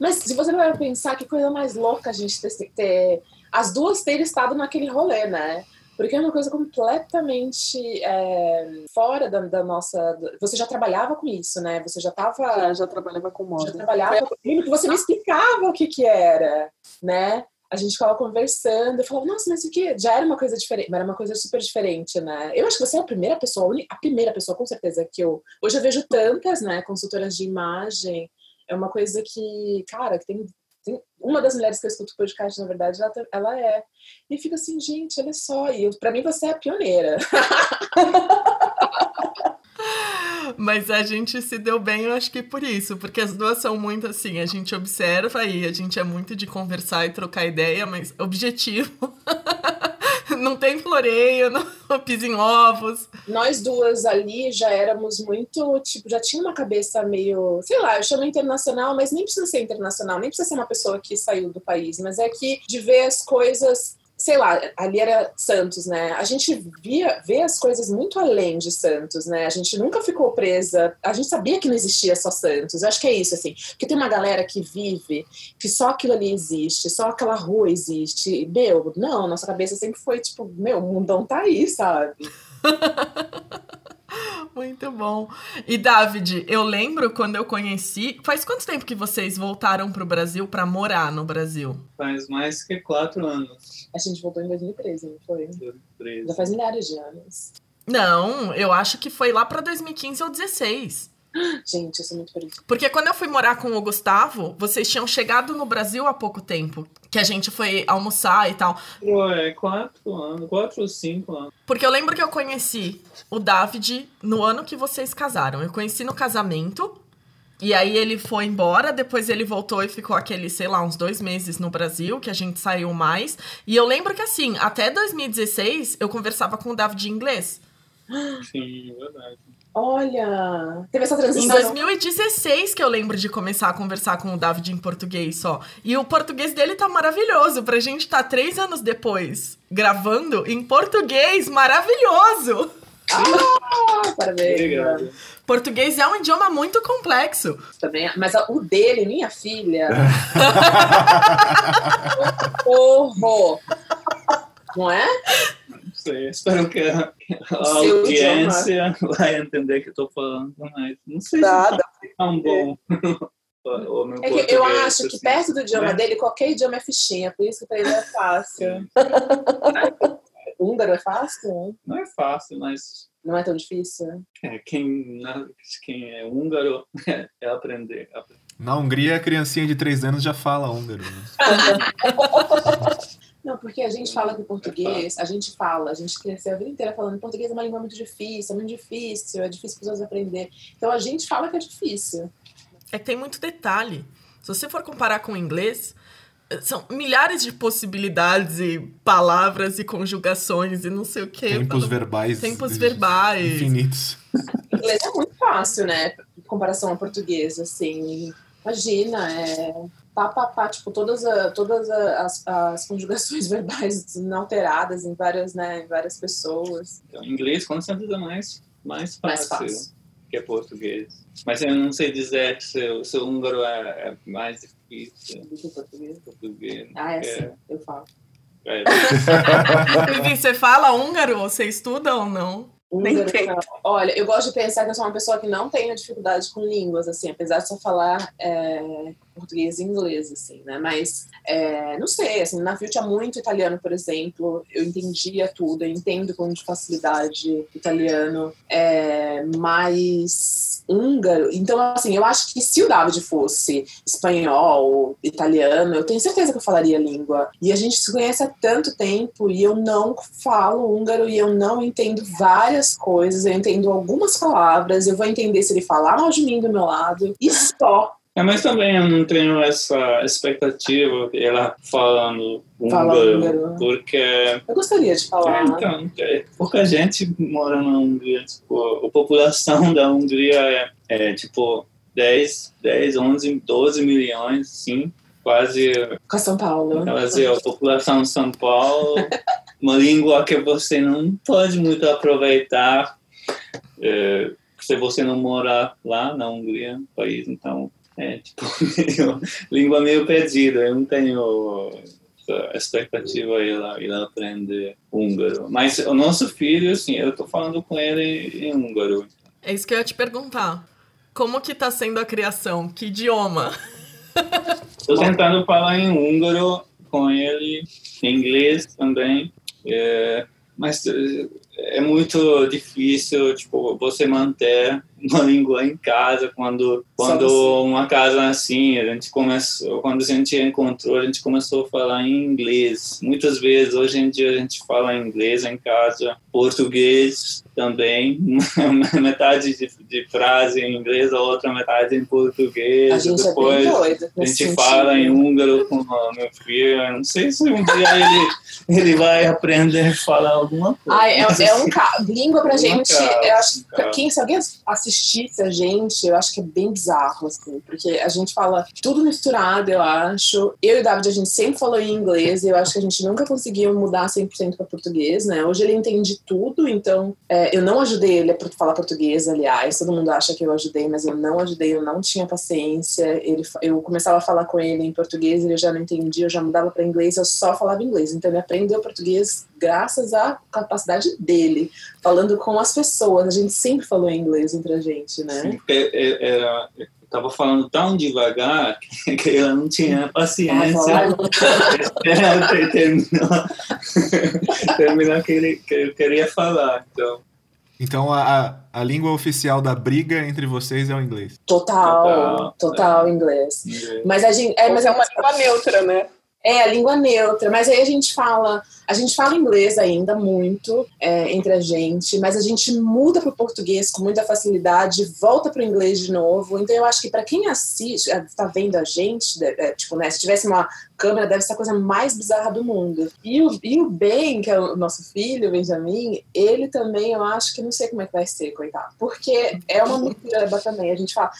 Mas se você não vai pensar que coisa mais louca a gente ter, ter as duas terem estado naquele rolê, né? Porque é uma coisa completamente é, fora da, da, nossa. Você já trabalhava com isso, né? Você já estava. Já, já trabalhava com moda. Já trabalhava. com que você me explicava o que que era, né? a gente ficava conversando, eu falava, nossa, mas o que? Já era uma coisa diferente, era uma coisa super diferente, né? Eu acho que você é a primeira pessoa, a primeira pessoa, com certeza, que eu. Hoje eu vejo tantas, né, consultoras de imagem. É uma coisa que, cara, que tem. Uma das mulheres que eu escuto podcast, na verdade, ela, ela é. E fica assim, gente, olha só. E para mim você é a pioneira. [LAUGHS] Mas a gente se deu bem, eu acho que por isso, porque as duas são muito assim, a gente observa e a gente é muito de conversar e trocar ideia, mas objetivo. [LAUGHS] não tem floreio, não [LAUGHS] pisa em ovos. Nós duas ali já éramos muito, tipo, já tinha uma cabeça meio, sei lá, eu chamo internacional, mas nem precisa ser internacional, nem precisa ser uma pessoa que saiu do país, mas é que de ver as coisas sei lá, ali era Santos, né? A gente via, vê as coisas muito além de Santos, né? A gente nunca ficou presa, a gente sabia que não existia só Santos. Eu acho que é isso, assim, porque tem uma galera que vive que só aquilo ali existe, só aquela rua existe. Meu, não, nossa cabeça sempre foi tipo, meu, o mundão tá aí, sabe? [LAUGHS] [LAUGHS] Muito bom. E David, eu lembro quando eu conheci. Faz quanto tempo que vocês voltaram para o Brasil para morar no Brasil? Faz mais que quatro anos. A gente voltou em 2013, não foi? 2013. Já faz milhares de anos. Não, eu acho que foi lá para 2015 ou 2016. Gente, eu sou muito feliz. Porque quando eu fui morar com o Gustavo, vocês tinham chegado no Brasil há pouco tempo. Que a gente foi almoçar e tal. Ué, quatro anos, quatro ou cinco anos. Porque eu lembro que eu conheci o David no ano que vocês casaram. Eu conheci no casamento. E aí ele foi embora, depois ele voltou e ficou aquele, sei lá, uns dois meses no Brasil, que a gente saiu mais. E eu lembro que assim, até 2016 eu conversava com o David em inglês. Sim, é verdade. Olha, teve essa transição. Em 2016 que eu lembro de começar a conversar com o David em português só. E o português dele tá maravilhoso. Pra gente tá três anos depois gravando em português, maravilhoso! Ah, parabéns. Obrigado. Português é um idioma muito complexo. Também, mas o dele, minha filha. [LAUGHS] Horror. Não é? Sei. Espero que a, a audiência idioma. vai entender que estou falando, mas não sei Nada. se tá tão bom. [LAUGHS] é que eu acho que assim, perto do idioma né? dele, qualquer idioma é fichinha, por isso que para ele é fácil. [LAUGHS] Húngaro é fácil? Não é fácil, mas. Não é tão difícil? É, quem, quem é húngaro [LAUGHS] é aprender. Na Hungria, a criancinha de 3 anos já fala húngaro. Né? Não, porque a gente fala que o português, a gente fala, a gente cresceu a vida inteira falando português é uma língua muito difícil, é muito difícil, é difícil para pessoas aprender. Então a gente fala que é difícil. É que tem muito detalhe. Se você for comparar com o inglês, são milhares de possibilidades e palavras e conjugações e não sei o quê. Tempos verbais. Tempos verbais. Infinitos. O inglês é muito fácil, né? Em comparação ao português, assim. Imagina, é pá, pá, pá, tipo, todas, a, todas as, as conjugações [LAUGHS] verbais inalteradas em várias, né, em várias pessoas. Então, inglês, com certeza, é mais, mais fácil, mais fácil. que português. Mas eu não sei dizer se, o seu húngaro é, é mais difícil. Do que português? Português. Ah, é, sim, eu falo. É. [LAUGHS] você fala húngaro? Você estuda ou não? Olha, eu gosto de pensar que eu sou uma pessoa que não tenho dificuldade com línguas, assim, apesar de só falar é, português e inglês, assim, né? Mas, é, não sei, assim, no navio tinha muito italiano, por exemplo, eu entendia tudo, eu entendo com facilidade italiano, é, mas húngaro, então, assim, eu acho que se o David fosse espanhol, italiano, eu tenho certeza que eu falaria a língua. E a gente se conhece há tanto tempo e eu não falo húngaro e eu não entendo várias coisas, eu entendo algumas palavras, eu vou entender se ele falar mal de mim do meu lado, e só. É, mas também eu não tenho essa expectativa ela falando húngaro, porque... Eu gostaria de falar. É, então, é, pouca gente mora na Hungria. Tipo, a população [LAUGHS] da Hungria é, é tipo 10, 10, 11, 12 milhões, sim. Quase... Com São Paulo. Quase a população de São Paulo. [LAUGHS] uma língua que você não pode muito aproveitar é, se você não morar lá na Hungria, país, então é, tipo, [LAUGHS] língua meio perdida. Eu não tenho expectativa ele, ele aprender húngaro. Mas o nosso filho, assim, eu estou falando com ele em húngaro. É isso que eu ia te perguntar. Como que está sendo a criação? Que idioma? [LAUGHS] Estou tentando falar em húngaro com ele, em inglês também. É, mas é muito difícil, tipo, você manter [LAUGHS] língua em casa quando quando uma casa assim a gente começou quando a gente encontrou a gente começou a falar em inglês. Muitas vezes hoje em dia a gente fala inglês em casa português também [LAUGHS] metade de, de, frase em inglês a outra metade em português. A gente depois é doida, a gente fala em húngaro com o meu filho. Não sei se um dia ele ele vai aprender a falar alguma coisa Ai, é, é um língua pra gente eu acho que quem se alguém assistir assistisse a gente, eu acho que é bem bizarro, assim, porque a gente fala tudo misturado, eu acho. Eu e o David, a gente sempre falou em inglês e eu acho que a gente nunca conseguiu mudar 100% para português, né? Hoje ele entende tudo, então é, eu não ajudei ele a falar português, aliás. Todo mundo acha que eu ajudei, mas eu não ajudei, eu não tinha paciência. Ele, eu começava a falar com ele em português, ele já não entendia, eu já mudava para inglês, eu só falava inglês. Então ele aprendeu português graças à capacidade dele, falando com as pessoas. A gente sempre falou em inglês entre a gente, né? Sim, é, é, eu estava falando tão devagar [LAUGHS] que ela não tinha paciência. [LAUGHS] Terminar, [LAUGHS] que, ele, que eu queria falar. Então, então a, a língua oficial da briga entre vocês é o inglês. Total, total, total é. inglês. inglês. Mas a gente é, mas é uma língua neutra, né? É, a língua neutra, mas aí a gente fala, a gente fala inglês ainda muito é, entre a gente, mas a gente muda para o português com muita facilidade, volta para o inglês de novo. Então eu acho que para quem assiste, está vendo a gente, é, tipo, né, se tivesse uma câmera, deve ser a coisa mais bizarra do mundo. E o, e o Ben, que é o nosso filho, o Benjamin, ele também, eu acho que não sei como é que vai ser, coitado, porque é uma mistura também. A gente fala,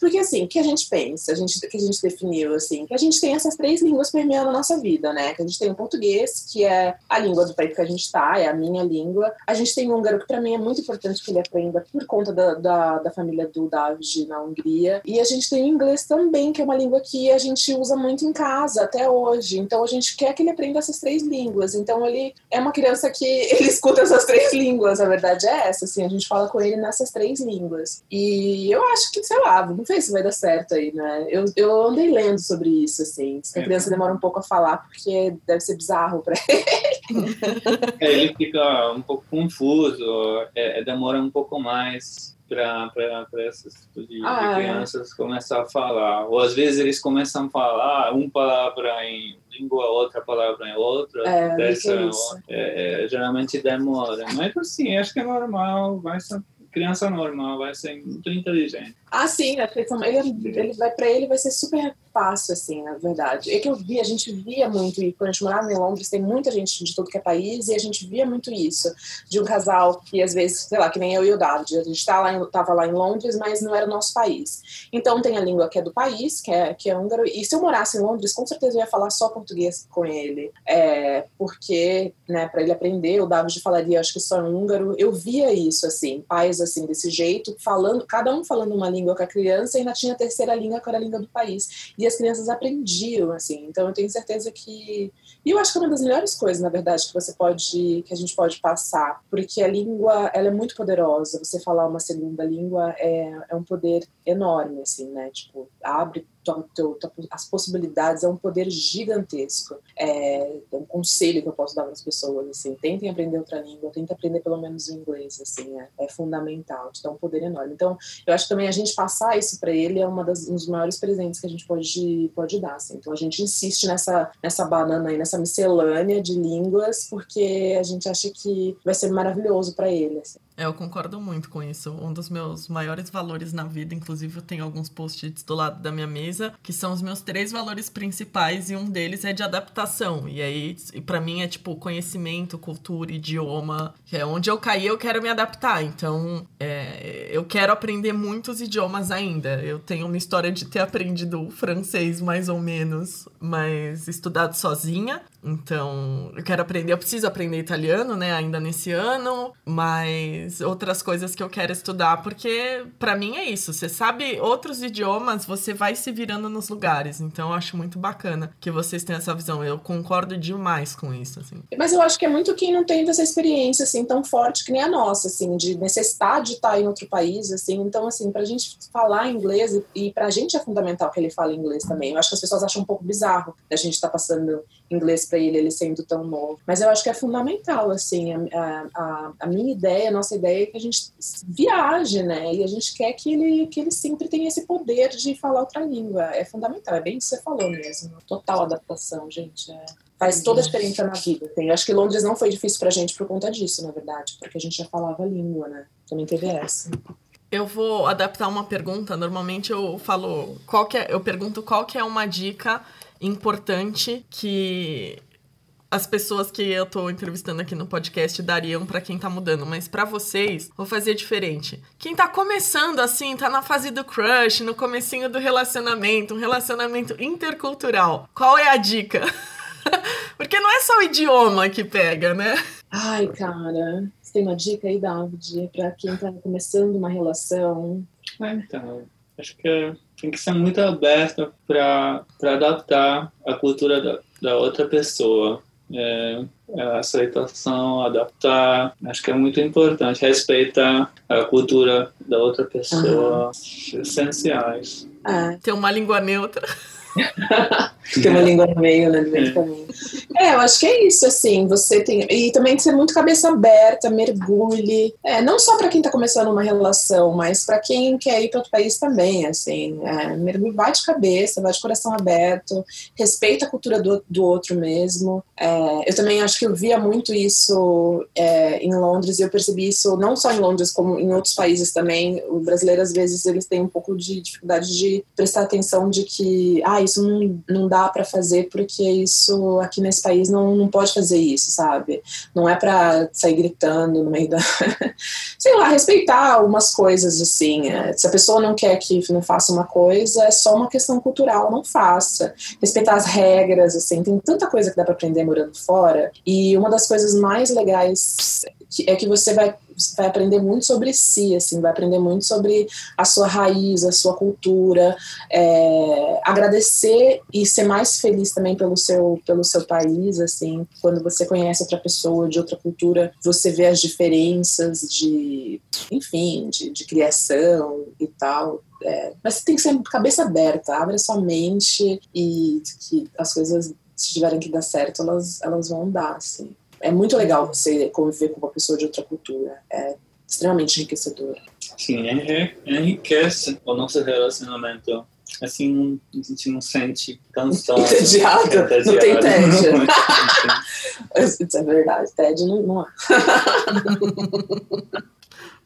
porque assim, o que a gente pensa, a gente, que a gente definiu assim, que a gente tem essas três línguas permeando na nossa vida, né? Que a gente tem o português, que é a língua do país que a gente está, é a minha língua. A gente tem o húngaro, que para mim é muito importante que ele aprenda por conta da, da, da, família do David na Hungria. E a gente tem o inglês também, que é uma língua que a gente usa muito em casa até hoje. Então a gente quer que ele aprenda essas três línguas. Então ele é uma criança que [LAUGHS] ele escuta essas três línguas, a verdade é essa, assim, a gente fala com ele nessas três línguas. E eu acho que, sei lá, não sei se vai dar certo aí, né? Eu, eu andei lendo sobre isso, assim. A criança demora um pouco a falar, porque deve ser bizarro para [LAUGHS] ele. [LAUGHS] É, ele fica um pouco confuso, é, é demora um pouco mais para essas tipo de, ah, de é. crianças é. começar a falar. Ou às vezes eles começam a falar uma palavra em língua, outra palavra em outra, é, dessa, é, é, geralmente demora. Mas assim, acho que é normal, vai ser criança normal, vai ser muito inteligente. Ah, sim, ele, ele vai para ele vai ser super fácil, assim, na verdade. É que eu vi, a gente via muito, e quando a gente morava em Londres, tem muita gente de todo que é país, e a gente via muito isso, de um casal que às vezes, sei lá, que nem eu e o David, a gente tá lá em, tava lá em Londres, mas não era o nosso país. Então tem a língua que é do país, que é, que é húngaro, e se eu morasse em Londres, com certeza eu ia falar só português com ele, é, porque, né, para ele aprender, o David falaria, acho que só húngaro. Eu via isso, assim, pais, assim, desse jeito, falando, cada um falando uma língua com a criança, e ainda tinha a terceira língua, que era a língua do país. E as crianças aprendiam, assim. Então eu tenho certeza que e eu acho que é uma das melhores coisas, na verdade, que você pode, que a gente pode passar, porque a língua, ela é muito poderosa. Você falar uma segunda língua é, é um poder enorme, assim, né? Tipo, abre as possibilidades, é um poder gigantesco. É, é, um conselho que eu posso dar para as pessoas, assim, tentem aprender outra língua, tentem aprender pelo menos o inglês, assim, é, é fundamental, te dá um poder enorme. Então, eu acho que também a gente passar isso para ele é uma das, um dos maiores presentes que a gente pode, pode dar, assim. Então, a gente insiste nessa, nessa banana aí, nessa miscelânea de línguas, porque a gente acha que vai ser maravilhoso para ele, assim. Eu concordo muito com isso. Um dos meus maiores valores na vida, inclusive eu tenho alguns post-its do lado da minha mesa, que são os meus três valores principais e um deles é de adaptação. E aí, para mim é tipo conhecimento, cultura, idioma, que é onde eu caí, eu quero me adaptar. Então, é, eu quero aprender muitos idiomas ainda. Eu tenho uma história de ter aprendido francês mais ou menos, mas estudado sozinha Então, eu quero aprender, eu preciso aprender italiano, né, ainda nesse ano, mas outras coisas que eu quero estudar, porque para mim é isso, você sabe outros idiomas, você vai se virando nos lugares. Então, eu acho muito bacana que vocês tenham essa visão. Eu concordo demais com isso, assim. Mas eu acho que é muito quem não tem essa experiência assim tão forte que nem a nossa, assim, de necessidade de estar em outro país, assim. Então, assim, pra gente falar inglês e, pra gente é fundamental que ele fale inglês também. Eu acho que as pessoas acham um pouco bizarro a gente estar tá passando inglês para ele, ele sendo tão novo. Mas eu acho que é fundamental, assim, a, a, a, minha ideia, a nossa ideia é que a gente viaje, né? E a gente quer que ele, que ele sempre tenha esse poder de falar outra língua. É fundamental, é bem isso que você falou mesmo. Total adaptação, gente. É faz toda a diferença na vida. Eu acho que Londres não foi difícil pra gente por conta disso, na verdade, porque a gente já falava língua, né? Também teve essa. Eu vou adaptar uma pergunta. Normalmente eu falo qual que é, eu pergunto qual que é uma dica importante que as pessoas que eu tô entrevistando aqui no podcast dariam para quem tá mudando, mas para vocês, vou fazer diferente. Quem tá começando assim, tá na fase do crush, no comecinho do relacionamento, um relacionamento intercultural. Qual é a dica? [LAUGHS] Porque não é só o idioma que pega, né? Ai, cara, você tem uma dica aí, David, para quem tá começando uma relação? Ah, então, acho que tem que ser muito aberto para adaptar a cultura da, da outra pessoa. É, é, a aceitação, adaptar, acho que é muito importante. Respeitar a cultura da outra pessoa, uhum. essenciais. É. Ter uma língua neutra. Tem uma língua no meio, né, no meio do caminho. É, eu acho que é isso, assim, você tem... E também ser muito cabeça aberta, mergulhe. É, não só para quem tá começando uma relação, mas para quem quer ir para outro país também, assim. É, mergulhe, vai de cabeça, vai de coração aberto, respeita a cultura do, do outro mesmo. É, eu também acho que eu via muito isso é, em Londres e eu percebi isso não só em Londres, como em outros países também. O brasileiro, às vezes, eles têm um pouco de dificuldade de prestar atenção de que, ah, isso não, não dá para fazer porque isso aqui nesse país não, não pode fazer isso, sabe? Não é para sair gritando no meio da. [LAUGHS] Sei lá, respeitar algumas coisas assim. É, se a pessoa não quer que não faça uma coisa, é só uma questão cultural, não faça. Respeitar as regras, assim, tem tanta coisa que dá para aprender morando fora. E uma das coisas mais legais é que você vai vai aprender muito sobre si, assim, vai aprender muito sobre a sua raiz, a sua cultura, é, agradecer e ser mais feliz também pelo seu, pelo seu país, assim, quando você conhece outra pessoa de outra cultura, você vê as diferenças de, enfim, de, de criação e tal. É, mas você tem que ser cabeça aberta, abre a sua mente e que as coisas, se tiverem que dar certo, elas, elas vão dar, assim é muito legal você conviver com uma pessoa de outra cultura. É extremamente enriquecedor. Sim, enriquece o nosso relacionamento. Assim, a gente não sente cansaço. Entediado? Não tem tédio. [LAUGHS] Isso é verdade, tédio não, não há. [LAUGHS]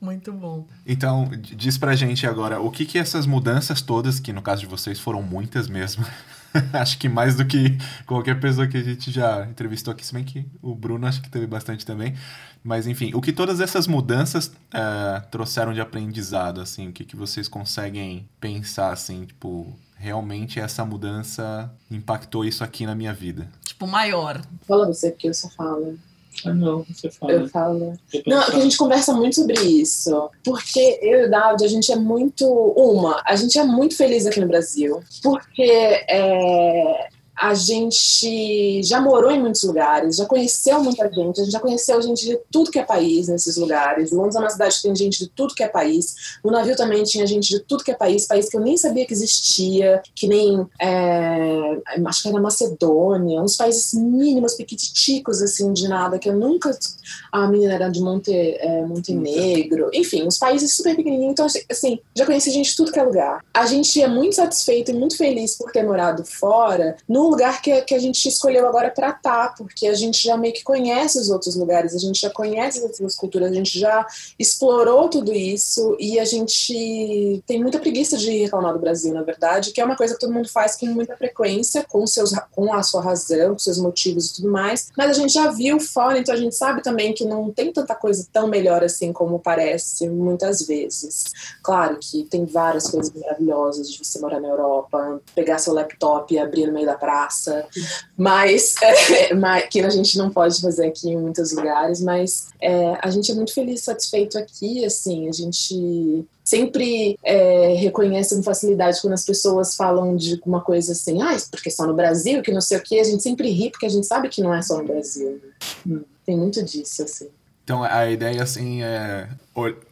Muito bom. Então, diz pra gente agora, o que que essas mudanças todas, que no caso de vocês foram muitas mesmo, [LAUGHS] acho que mais do que qualquer pessoa que a gente já entrevistou aqui, se bem que o Bruno acho que teve bastante também. Mas enfim, o que todas essas mudanças uh, trouxeram de aprendizado, assim, o que, que vocês conseguem pensar, assim, tipo, realmente essa mudança impactou isso aqui na minha vida? Tipo, maior. Fala você, porque eu só falo. Ah, não, você fala. Eu falo. não, a gente conversa muito sobre isso. Porque eu e o David, a gente é muito. Uma, a gente é muito feliz aqui no Brasil. Porque é, a gente já morou em muitos lugares, já conheceu muita gente, a gente já conheceu gente de tudo que é país nesses lugares. Londres é uma cidade que tem gente de tudo que é país. No navio também tinha gente de tudo que é país, país que eu nem sabia que existia, que nem é, acho que era Macedônia, uns países mínimos, pequiticos assim de nada que eu nunca. A menina era de Monte, é, Montenegro, enfim, uns países super pequenininhos. Então assim, já conheci gente de tudo que é lugar. A gente é muito satisfeito e muito feliz por ter morado fora. No lugar que, que a gente escolheu agora para estar, tá, porque a gente já meio que conhece os outros lugares, a gente já conhece as outras culturas, a gente já explorou tudo isso e a gente tem muita preguiça de reclamar do Brasil, na verdade, que é uma coisa que todo mundo faz com muita frequência, com, seus, com a sua razão, com seus motivos e tudo mais, mas a gente já viu fora, então a gente sabe também que não tem tanta coisa tão melhor assim como parece muitas vezes. Claro que tem várias coisas maravilhosas de você morar na Europa, pegar seu laptop e abrir no meio da praia praça, mas, [LAUGHS] é, mas que a gente não pode fazer aqui em muitos lugares, mas é, a gente é muito feliz, satisfeito aqui, assim, a gente sempre é, reconhece com facilidade quando as pessoas falam de uma coisa assim, ah, porque só no Brasil, que não sei o que, a gente sempre ri porque a gente sabe que não é só no Brasil. Né? Tem muito disso, assim. Então a ideia assim é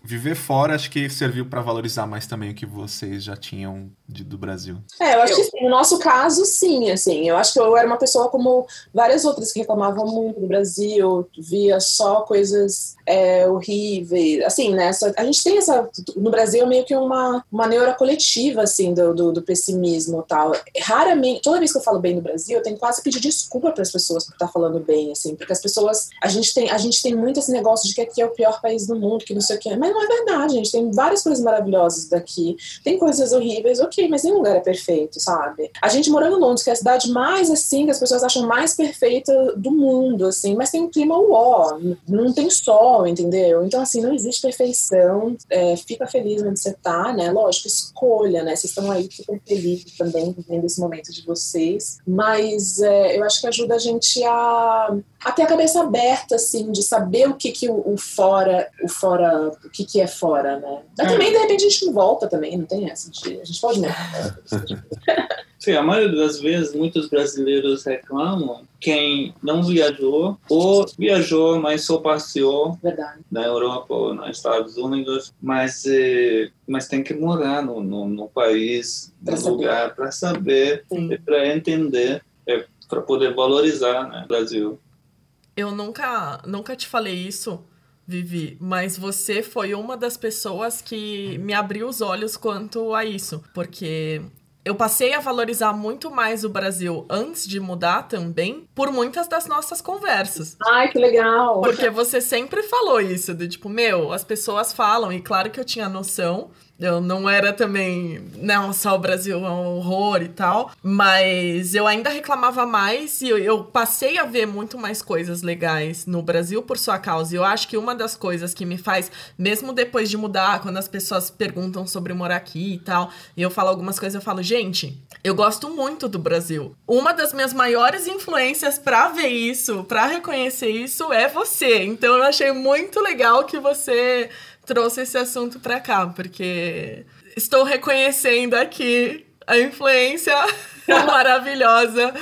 viver fora acho que serviu para valorizar mais também o que vocês já tinham de, do Brasil. É, eu acho que sim, no nosso caso, sim, assim, eu acho que eu era uma pessoa como várias outras que reclamavam muito do Brasil, via só coisas é, horríveis, assim, né, a gente tem essa, no Brasil meio que uma, uma neura coletiva, assim, do, do, do pessimismo e tal, raramente, toda vez que eu falo bem do Brasil, eu tenho quase pedir desculpa para as pessoas por estar falando bem, assim, porque as pessoas, a gente tem, a gente tem muito esse negócio de que aqui é o pior país do mundo, que não sei que, mas não é verdade, gente. Tem várias coisas maravilhosas daqui. Tem coisas horríveis, ok, mas nenhum lugar é perfeito, sabe? A gente morando em Londres, que é a cidade mais assim, que as pessoas acham mais perfeita do mundo, assim, mas tem um clima uó, não tem sol, entendeu? Então, assim, não existe perfeição. É, fica feliz onde você tá, né? Lógico, escolha, né? Vocês estão aí super felizes também, vivendo esse momento de vocês. Mas é, eu acho que ajuda a gente a, a ter a cabeça aberta, assim, de saber o que, que o, o fora, o fora o que, que é fora, né? Mas também, de repente, a gente não volta também, não tem essa de. A gente pode mesmo. [LAUGHS] Sim, a maioria das vezes, muitos brasileiros reclamam quem não viajou ou viajou, mas só passeou Verdade. na Europa ou nos Estados Unidos, mas, eh, mas tem que morar no, no, no país, Pra no saber. lugar, para saber, Sim. para entender, para poder valorizar né, o Brasil. Eu nunca, nunca te falei isso, Vivi, mas você foi uma das pessoas que me abriu os olhos quanto a isso, porque eu passei a valorizar muito mais o Brasil antes de mudar também, por muitas das nossas conversas. Ai, que legal. Porque você sempre falou isso, de tipo, meu, as pessoas falam, e claro que eu tinha noção. Eu não era também, não, só o Brasil é um horror e tal. Mas eu ainda reclamava mais e eu, eu passei a ver muito mais coisas legais no Brasil por sua causa. E eu acho que uma das coisas que me faz, mesmo depois de mudar, quando as pessoas perguntam sobre morar aqui e tal, e eu falo algumas coisas, eu falo, gente, eu gosto muito do Brasil. Uma das minhas maiores influências pra ver isso, pra reconhecer isso, é você. Então eu achei muito legal que você trouxe esse assunto pra cá, porque estou reconhecendo aqui a influência [LAUGHS] maravilhosa.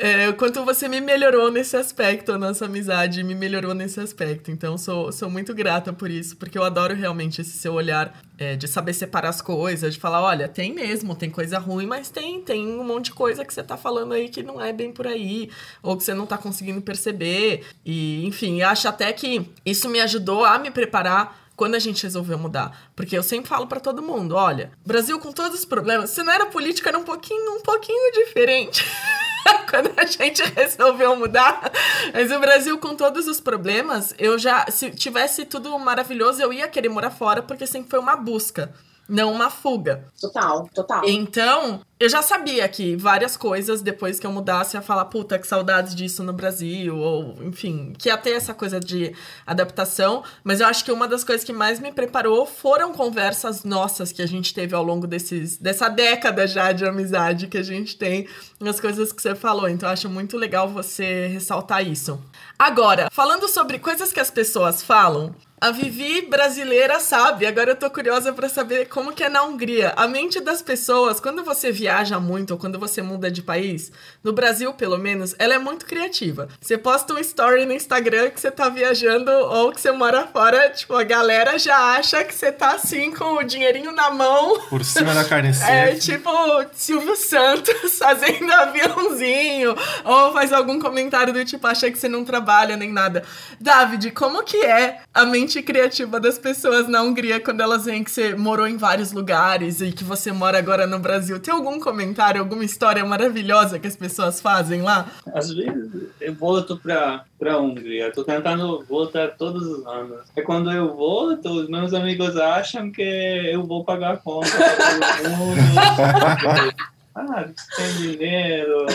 É, quanto você me melhorou nesse aspecto, a nossa amizade me melhorou nesse aspecto. Então, sou, sou muito grata por isso, porque eu adoro realmente esse seu olhar é, de saber separar as coisas, de falar, olha, tem mesmo, tem coisa ruim, mas tem, tem um monte de coisa que você tá falando aí que não é bem por aí, ou que você não tá conseguindo perceber. E, enfim, acho até que isso me ajudou a me preparar quando a gente resolveu mudar. Porque eu sempre falo pra todo mundo, olha, Brasil com todos os problemas, se não era política, era um pouquinho, um pouquinho diferente. [LAUGHS] quando a gente resolveu mudar. Mas o Brasil, com todos os problemas, eu já. Se tivesse tudo maravilhoso, eu ia querer morar fora, porque sempre foi uma busca, não uma fuga. Total, total. Então, eu já sabia que várias coisas, depois que eu mudasse, ia falar, puta, que saudades disso no Brasil, ou enfim, que ia ter essa coisa de adaptação. Mas eu acho que uma das coisas que mais me preparou foram conversas nossas que a gente teve ao longo desses, dessa década já de amizade que a gente tem, as coisas que você falou. Então, eu acho muito legal você ressaltar isso. Agora, falando sobre coisas que as pessoas falam, a Vivi brasileira sabe. Agora eu tô curiosa pra saber como que é na Hungria. A mente das pessoas, quando você viaja muito ou quando você muda de país, no Brasil pelo menos, ela é muito criativa. Você posta um story no Instagram que você tá viajando ou que você mora fora, tipo, a galera já acha que você tá assim com o dinheirinho na mão. Por cima da carne [LAUGHS] seca. É tipo Silvio Santos [LAUGHS] fazendo aviãozinho. Ou faz algum comentário do tipo, acha que você não trabalha nem nada. David, como que é a mente criativa das pessoas na Hungria quando elas veem que você morou em vários lugares e que você mora agora no Brasil? Tem algum comentário, alguma história maravilhosa que as pessoas fazem lá? Às vezes eu volto para para Hungria, estou tentando voltar todos os anos. E quando eu volto, os meus amigos acham que eu vou pagar a conta. [LAUGHS] Ah, tem dinheiro,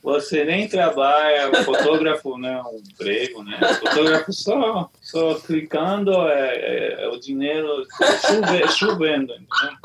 você nem trabalha, fotógrafo não é um emprego, né? Fotógrafo só, só clicando é, é- é o dinheiro chove- chovendo, entendeu?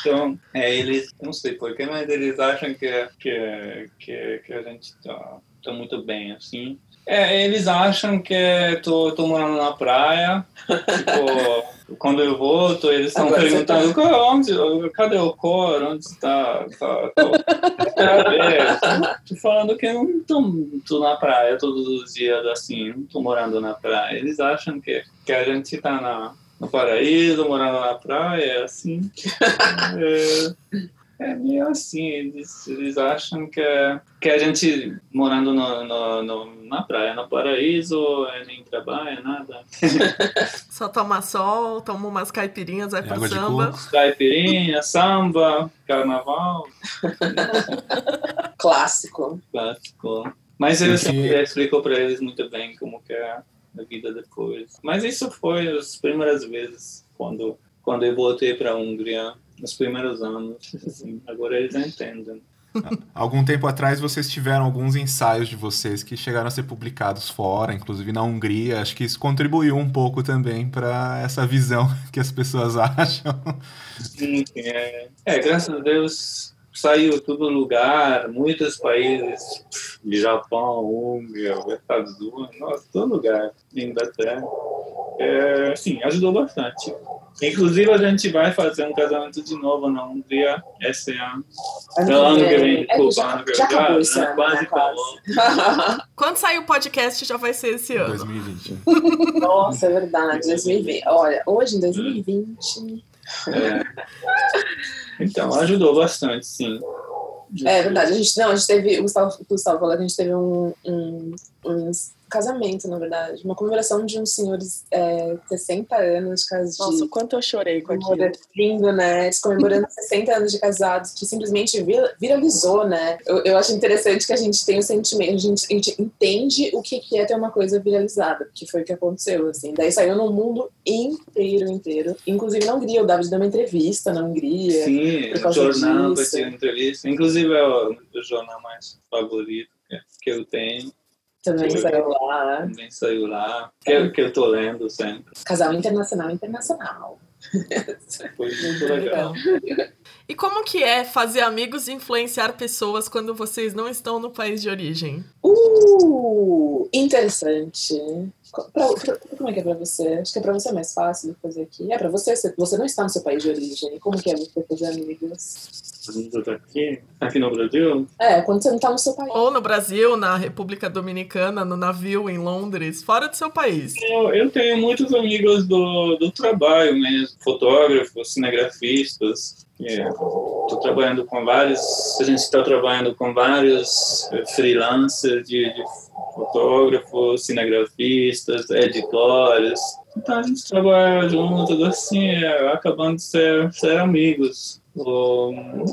Então, é, eles, não sei porquê, mas eles acham que, que, que, que a gente tá, tá muito bem, assim. É, eles acham que tô, tô morando na praia, tipo, [LAUGHS] quando eu volto, eles estão perguntando tá... onde, cadê o cor, onde está? Tá, tô, [LAUGHS] tô falando que eu não tô, tô, na praia todos os dias, assim, não tô morando na praia. Eles acham que, que a gente tá na, no paraíso, morando na praia, assim. [LAUGHS] é, é meio assim, eles, eles acham que, que a gente morando no, no, no, na praia, no paraíso, nem trabalha, nada. [LAUGHS] Só toma sol, toma umas caipirinhas, vai pra samba. Caipirinha, samba, carnaval. [LAUGHS] Clássico. Clássico. Mas eu sempre explico para eles muito bem como que é a vida depois. Mas isso foi as primeiras vezes quando, quando eu voltei para a Hungria nos primeiros anos. Assim, agora eles entendem. Algum tempo atrás vocês tiveram alguns ensaios de vocês que chegaram a ser publicados fora, inclusive na Hungria. Acho que isso contribuiu um pouco também para essa visão [LAUGHS] que as pessoas [LAUGHS] acham. Sim, é, é, graças a Deus saiu todo lugar, muitos países, de Japão, Hungria, Estados Unidos, nossa, todo lugar, Inglaterra. É, sim, ajudou bastante. Inclusive, a gente vai fazer um casamento de novo na Hungria esse ano. No ano que vem, desculpa, ano que vem. Já, quase acabou. [LAUGHS] Quando sair o podcast, já vai ser esse ano. 2020. Nossa, é verdade, 2020. Olha, hoje em 2020... É. Então, ajudou bastante, sim. É verdade, a gente, não, a gente teve, o Gustavo, o Gustavo falou que a gente teve um, um, uns casamento, na verdade. Uma comemoração de uns senhores é, 60 anos de casados. Nossa, quanto eu chorei com aquilo. Lindo, né? comemorando [LAUGHS] 60 anos de casados, que simplesmente viralizou, né? Eu, eu acho interessante que a gente tem o sentimento, a gente, a gente entende o que é ter uma coisa viralizada, que foi o que aconteceu, assim. Daí saiu no mundo inteiro, inteiro. Inclusive na Hungria, o David deu uma entrevista na Hungria. Sim, o jornal vai ter entrevista. Inclusive é o, o jornal mais favorito que eu tenho. Também que saiu lá. Também saiu lá. Que, é, que eu tô lendo sempre. Casal internacional, internacional. Foi muito legal. E como que é fazer amigos e influenciar pessoas quando vocês não estão no país de origem? Uh, interessante. Pra, pra, como é que é pra você? Acho que é pra você mais fácil de fazer aqui. É pra você, você não está no seu país de origem. Como que é você fazer amigos? Aqui, aqui no Brasil? É, quando você não está no seu país. Ou no Brasil, na República Dominicana, no navio, em Londres, fora do seu país. Eu, eu tenho muitos amigos do, do trabalho mesmo, fotógrafos, cinegrafistas. Estou trabalhando com vários, a gente está trabalhando com vários freelancers de, de fotógrafos, cinegrafistas, editores. Então a gente trabalha juntos, assim, é, acabando de ser, ser amigos.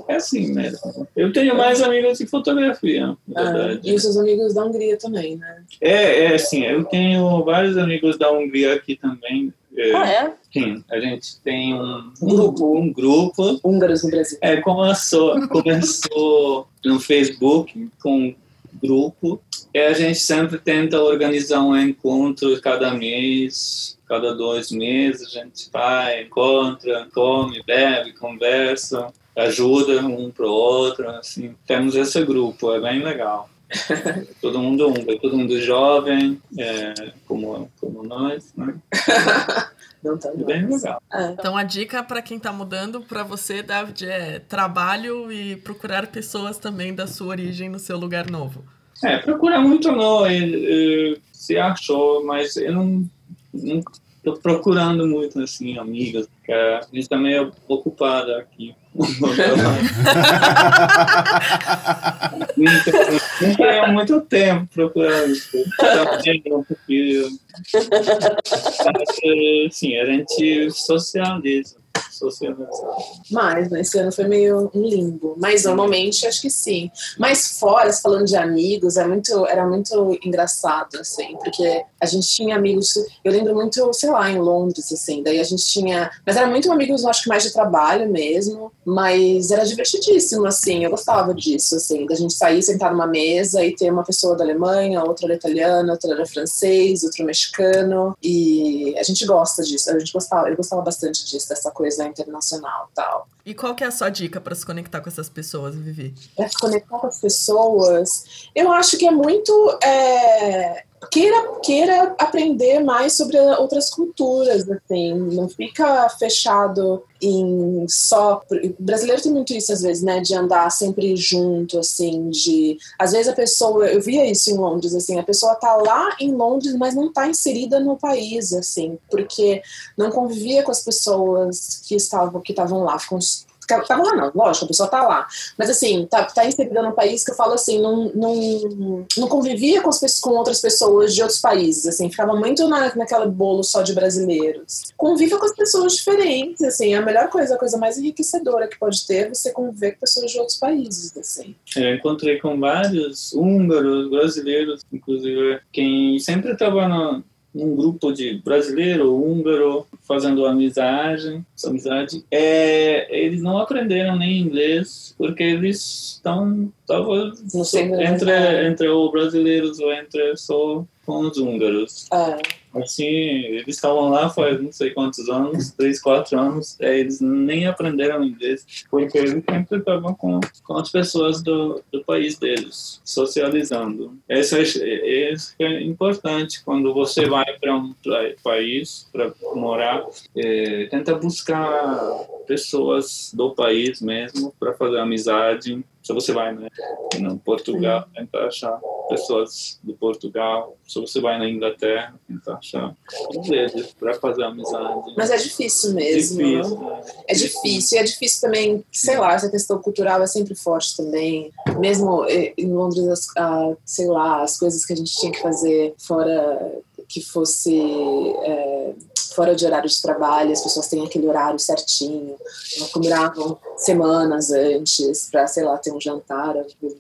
É assim mesmo. Eu tenho mais amigos de fotografia, na ah, e os seus amigos da Hungria também, né? É, é assim, eu tenho vários amigos da Hungria aqui também. É, ah, é? Sim, a gente tem um, um grupo. Um grupo. Húngaros no Brasil. É, começou, começou [LAUGHS] no Facebook com um grupo. E a gente sempre tenta organizar um encontro cada mês cada dois meses a gente vai, encontra, come, bebe, conversa, ajuda um para o outro, assim. Temos esse grupo, é bem legal. [LAUGHS] todo mundo um, todo mundo jovem, é, como, como nós, né? [LAUGHS] Não tá é bem legal. É. Então a dica para quem está mudando para você, David, é trabalho e procurar pessoas também da sua origem no seu lugar novo. É, procura muito não, se achou, mas eu não, não tô procurando muito, assim, amigas, porque a gente tá meio ocupada aqui. Não tenho muito tempo procurando tempo, porque sim, a gente socializa mas né, esse ano foi meio um limbo. Mas normalmente acho que sim. Mas fora, falando de amigos, é muito, era muito engraçado, assim, porque a gente tinha amigos. Eu lembro muito, sei lá, em Londres, assim, daí a gente tinha. Mas eram muito amigos, acho que mais de trabalho mesmo. Mas era divertidíssimo, assim, eu gostava disso, assim, da gente sair, sentar numa mesa e ter uma pessoa da Alemanha, outra da italiana, outra da francês, outro mexicano. E a gente gosta disso, a gente gostava, eu gostava bastante disso, dessa coisa internacional tal. E qual que é a sua dica para se conectar com essas pessoas, Vivi? Para se conectar com as pessoas, eu acho que é muito é, queira, queira aprender mais sobre outras culturas, assim, não fica fechado em só. O brasileiro tem muito isso às vezes, né, de andar sempre junto, assim, de. Às vezes a pessoa, eu via isso em Londres, assim, a pessoa tá lá em Londres, mas não tá inserida no país, assim, porque não convivia com as pessoas que estavam, que estavam lá, ficam Tava lá não, lógico, a pessoa tá lá. Mas assim, tá, tá inserida num país que eu falo assim, não, não, não convivia com, as, com outras pessoas de outros países, assim, ficava muito na, naquela bolo só de brasileiros. Conviva com as pessoas diferentes, assim, é a melhor coisa, a coisa mais enriquecedora que pode ter é você conviver com pessoas de outros países, assim. Eu encontrei com vários húngaros, brasileiros, inclusive, quem sempre estava no, um grupo de brasileiro, húngaro, fazendo amizade, amizade. É, eles não aprenderam nem inglês porque eles estão talvez entre entre os brasileiros ou entre só com os húngaros. Ah. Assim, eles estavam lá faz não sei quantos anos, três, quatro anos, é, eles nem aprenderam inglês, porque eles sempre estavam com, com as pessoas do, do país deles, socializando. Isso é, isso é importante quando você vai para um país para morar, é, tenta buscar pessoas do país mesmo para fazer amizade, se você vai né, no Portugal, tenta achar pessoas do Portugal. Se você vai na Inglaterra, tenta achar ingleses para fazer amizade. Mas é difícil mesmo. Difícil, né? É difícil. E é difícil também, sei lá, essa questão cultural é sempre forte também. Mesmo em Londres, as, sei lá, as coisas que a gente tinha que fazer fora que fosse é, fora de horário de trabalho, as pessoas têm aquele horário certinho, não combinavam semanas antes para, sei lá, ter um jantar, assim.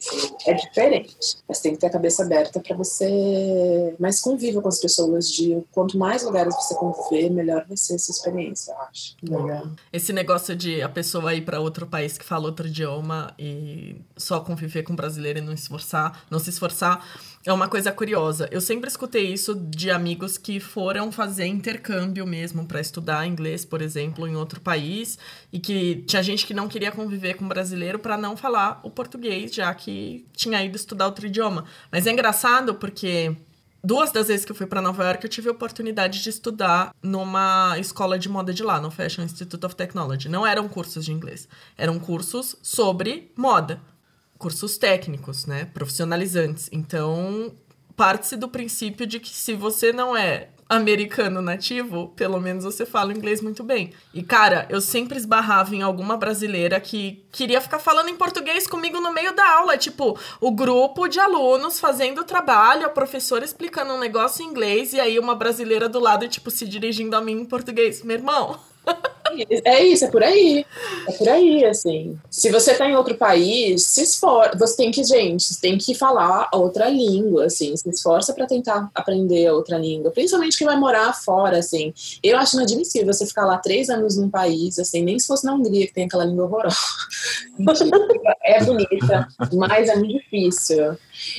é diferente. Mas tem que ter a cabeça aberta para você mais conviva com as pessoas de quanto mais lugares você conviver, melhor vai ser essa experiência, eu acho. Legal. Esse negócio de a pessoa ir para outro país que fala outro idioma e só conviver com brasileiro e não esforçar, não se esforçar, é uma coisa curiosa. Eu sempre escutei isso de amigos que foram fazer intercâmbio mesmo para estudar inglês, por exemplo, em outro país e que tinha gente que não queria conviver com brasileiro para não falar o português, já que tinha ido estudar outro idioma. Mas é engraçado porque duas das vezes que eu fui para Nova York, eu tive a oportunidade de estudar numa escola de moda de lá, no Fashion Institute of Technology. Não eram cursos de inglês, eram cursos sobre moda cursos técnicos, né? Profissionalizantes. Então, parte-se do princípio de que se você não é americano nativo, pelo menos você fala inglês muito bem. E cara, eu sempre esbarrava em alguma brasileira que queria ficar falando em português comigo no meio da aula, tipo, o grupo de alunos fazendo o trabalho, a professora explicando um negócio em inglês e aí uma brasileira do lado tipo se dirigindo a mim em português. Meu irmão, [LAUGHS] é isso, é por aí. É por aí, assim. Se você tá em outro país, se esforça. Você tem que, gente, tem que falar outra língua, assim. Se esforça para tentar aprender outra língua. Principalmente quem vai morar fora, assim. Eu acho inadmissível você ficar lá três anos num país, assim, nem se fosse na Hungria, que tem aquela língua horrorosa. [LAUGHS] é bonita, mas é muito difícil.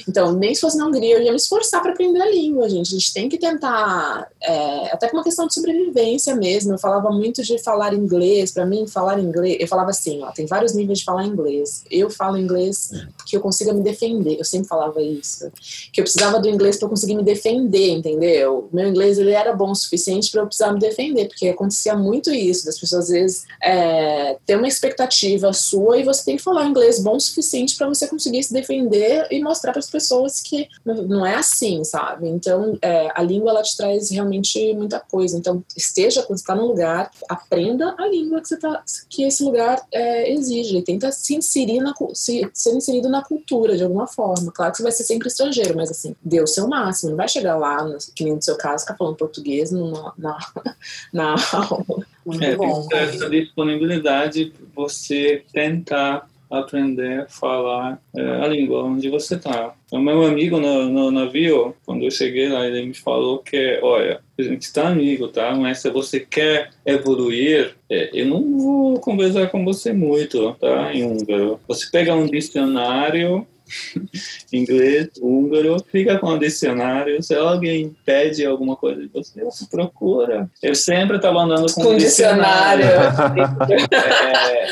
Então, nem se fosse na Hungria, eu ia me esforçar para aprender a língua, gente. A gente tem que tentar, é, até por uma questão de sobrevivência mesmo. Eu falava muito de falar inglês, para mim, falar inglês. Eu falava assim: ó, tem vários níveis de falar inglês. Eu falo inglês que eu consiga me defender. Eu sempre falava isso. Que eu precisava do inglês para conseguir me defender, entendeu? Meu inglês ele era bom o suficiente para eu precisar me defender, porque acontecia muito isso, das pessoas às vezes é, ter uma expectativa sua e você tem que falar inglês bom o suficiente para você conseguir se defender e mostrar para as pessoas que não é assim, sabe? Então, é, a língua ela te traz realmente muita coisa. Então, esteja quando está no lugar, aprenda a língua que você tá, que esse lugar é, exige. Tenta se inserir na se, ser inserido na cultura de alguma forma. Claro que você vai ser sempre estrangeiro, mas assim, dê o seu máximo. Não vai chegar lá, no, que nem no seu caso, ficar falando português na, na, [LAUGHS] na aula. Muito é, bom. Essa disponibilidade, você tentar aprender a falar é, a língua onde você está. O meu amigo no, no, navio, quando eu cheguei lá, ele me falou que, olha, a gente está amigo, tá? Mas se você quer evoluir, é, eu não vou conversar com você muito, tá? Em húngaro. Você pega um dicionário [LAUGHS] inglês, húngaro, fica com o dicionário. Se alguém pede alguma coisa de você, você procura. Eu sempre estava andando com, Com dicionário. é,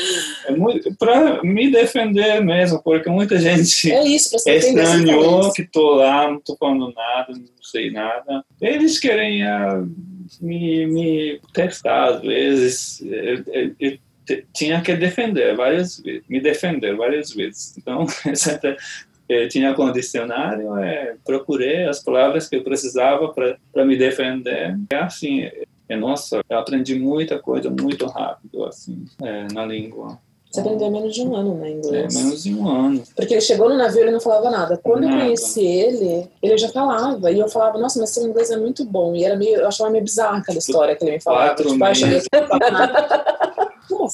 é muito para me defender mesmo, porque muita gente É isso, pra entender estranhou que tô lá, não tô falando nada, não sei nada. Eles querem ah, me, me testar às vezes. Eu, eu- eu tinha que defender várias vezes, me defender várias vezes. Então, [LAUGHS] eu tinha com o dicionário, é, procurei as palavras que eu precisava para me defender. É assim, é, nossa, eu aprendi muita coisa muito rápido assim, é, na língua. Você aprendeu menos de um ano, né, É, inglês? menos de um ano. Porque ele chegou no navio e ele não falava nada. Quando eu Nada. conheci ele, ele já falava. E eu falava, nossa, mas seu inglês é muito bom. E era meio, eu achava meio bizarra aquela história que ele me falava. Quatro Tipo, eu achava meses. [LAUGHS]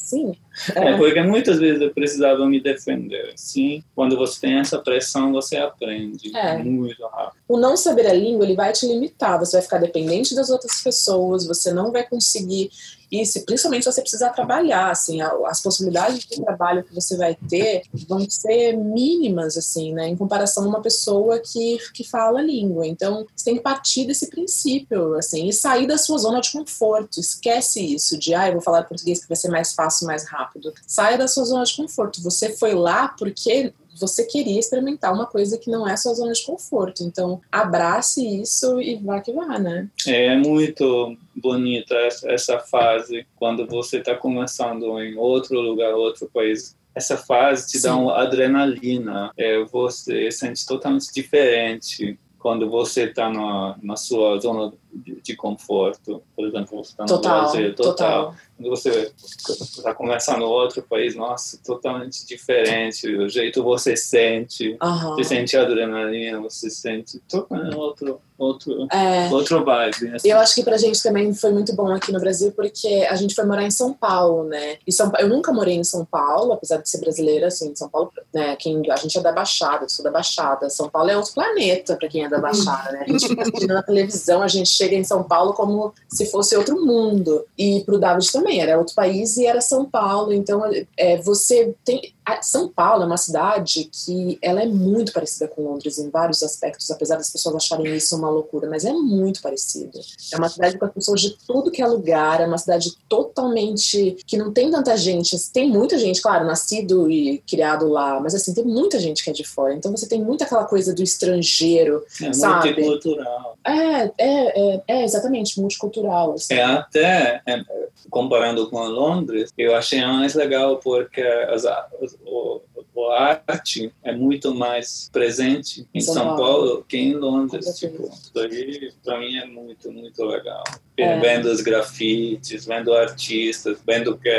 assim? É, porque muitas vezes eu precisava me defender. Sim, quando você tem essa pressão, você aprende É. muito rápido. O não saber a língua, ele vai te limitar. Você vai ficar dependente das outras pessoas, você não vai conseguir isso, principalmente se você precisar trabalhar, assim, as possibilidades de trabalho que você vai ter vão ser mínimas, assim, né, em comparação a uma pessoa que, que fala a língua. Então, você tem que partir desse princípio, assim, e sair da sua zona de conforto. Esquece isso de, ah, eu vou falar português que vai ser mais fácil, mais rápido. Saia da sua zona de conforto. Você foi lá porque você queria experimentar uma coisa que não é sua zona de conforto. Então, abrace isso e vá que vá, né? É muito bonita essa, fase quando você está começando em outro lugar, outro país. Essa fase te dá Sim. uma adrenalina. É, você sente totalmente diferente quando você está na, na sua zona de, de conforto. Por exemplo, você está no Total, Brasil, total. quando você está começando outro país, nossa, totalmente diferente. O jeito você sente, você sente adrenalina, você sente totalmente outro, outro, É, outro vibe. assim. Eu acho que pra gente também foi muito bom aqui no Brasil, porque a gente foi morar em São Paulo, né? E São, eu nunca morei em São Paulo, apesar de ser brasileira, assim, São Paulo, né? Quem, a gente é da Baixada, eu sou da Baixada. São Paulo é outro planeta pra quem é da Baixada, né? A gente na televisão, a gente chega em São Paulo como se fosse outro mundo. E pro David também, era outro país e era São Paulo. Então, é, você tem. São Paulo é uma cidade que ela é muito parecida com Londres em vários aspectos, apesar das pessoas acharem isso uma loucura, mas é muito parecida. É uma cidade com as pessoas de tudo que é lugar, é uma cidade totalmente que não tem tanta gente. Tem muita gente, claro, nascido e criado lá, mas assim, tem muita gente que é de fora. Então você tem muito aquela coisa do estrangeiro. É sabe? multicultural. É, é, é, é exatamente, multicultural. Assim. É até, é, comparando com Londres, eu achei mais legal porque as, as, o, o arte é muito mais presente em São São, Paulo. Paulo que em Londres. Tipo, aí, pra mim, é muito, muito legal. É. Vendo os grafites, vendo artistas, vendo que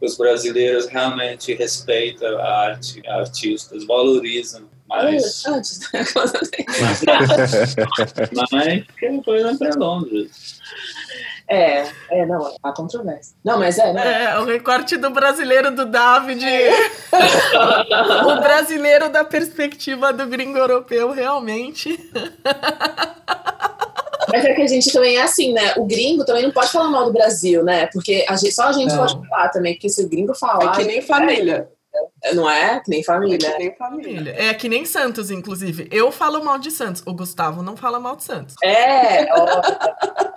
os brasileiros realmente respeitam a arte, artistas, valorizam mais. Antes, [LAUGHS] Mas, que, exemplo, é Londres. É, é, não, há controvérsia. Não, mas é, né? É, o recorte do brasileiro do David. [LAUGHS] o brasileiro da perspectiva do gringo europeu, realmente. Mas é que a gente também é assim, né? O gringo também não pode falar mal do Brasil, né? Porque a gente, só a gente Não. pode falar também, porque se o gringo É falar. que nem família. Não é? Que nem É família. que nem família. É que nem Santos, inclusive. Eu falo mal de Santos. O Gustavo não fala mal de Santos. É, ó. [LAUGHS]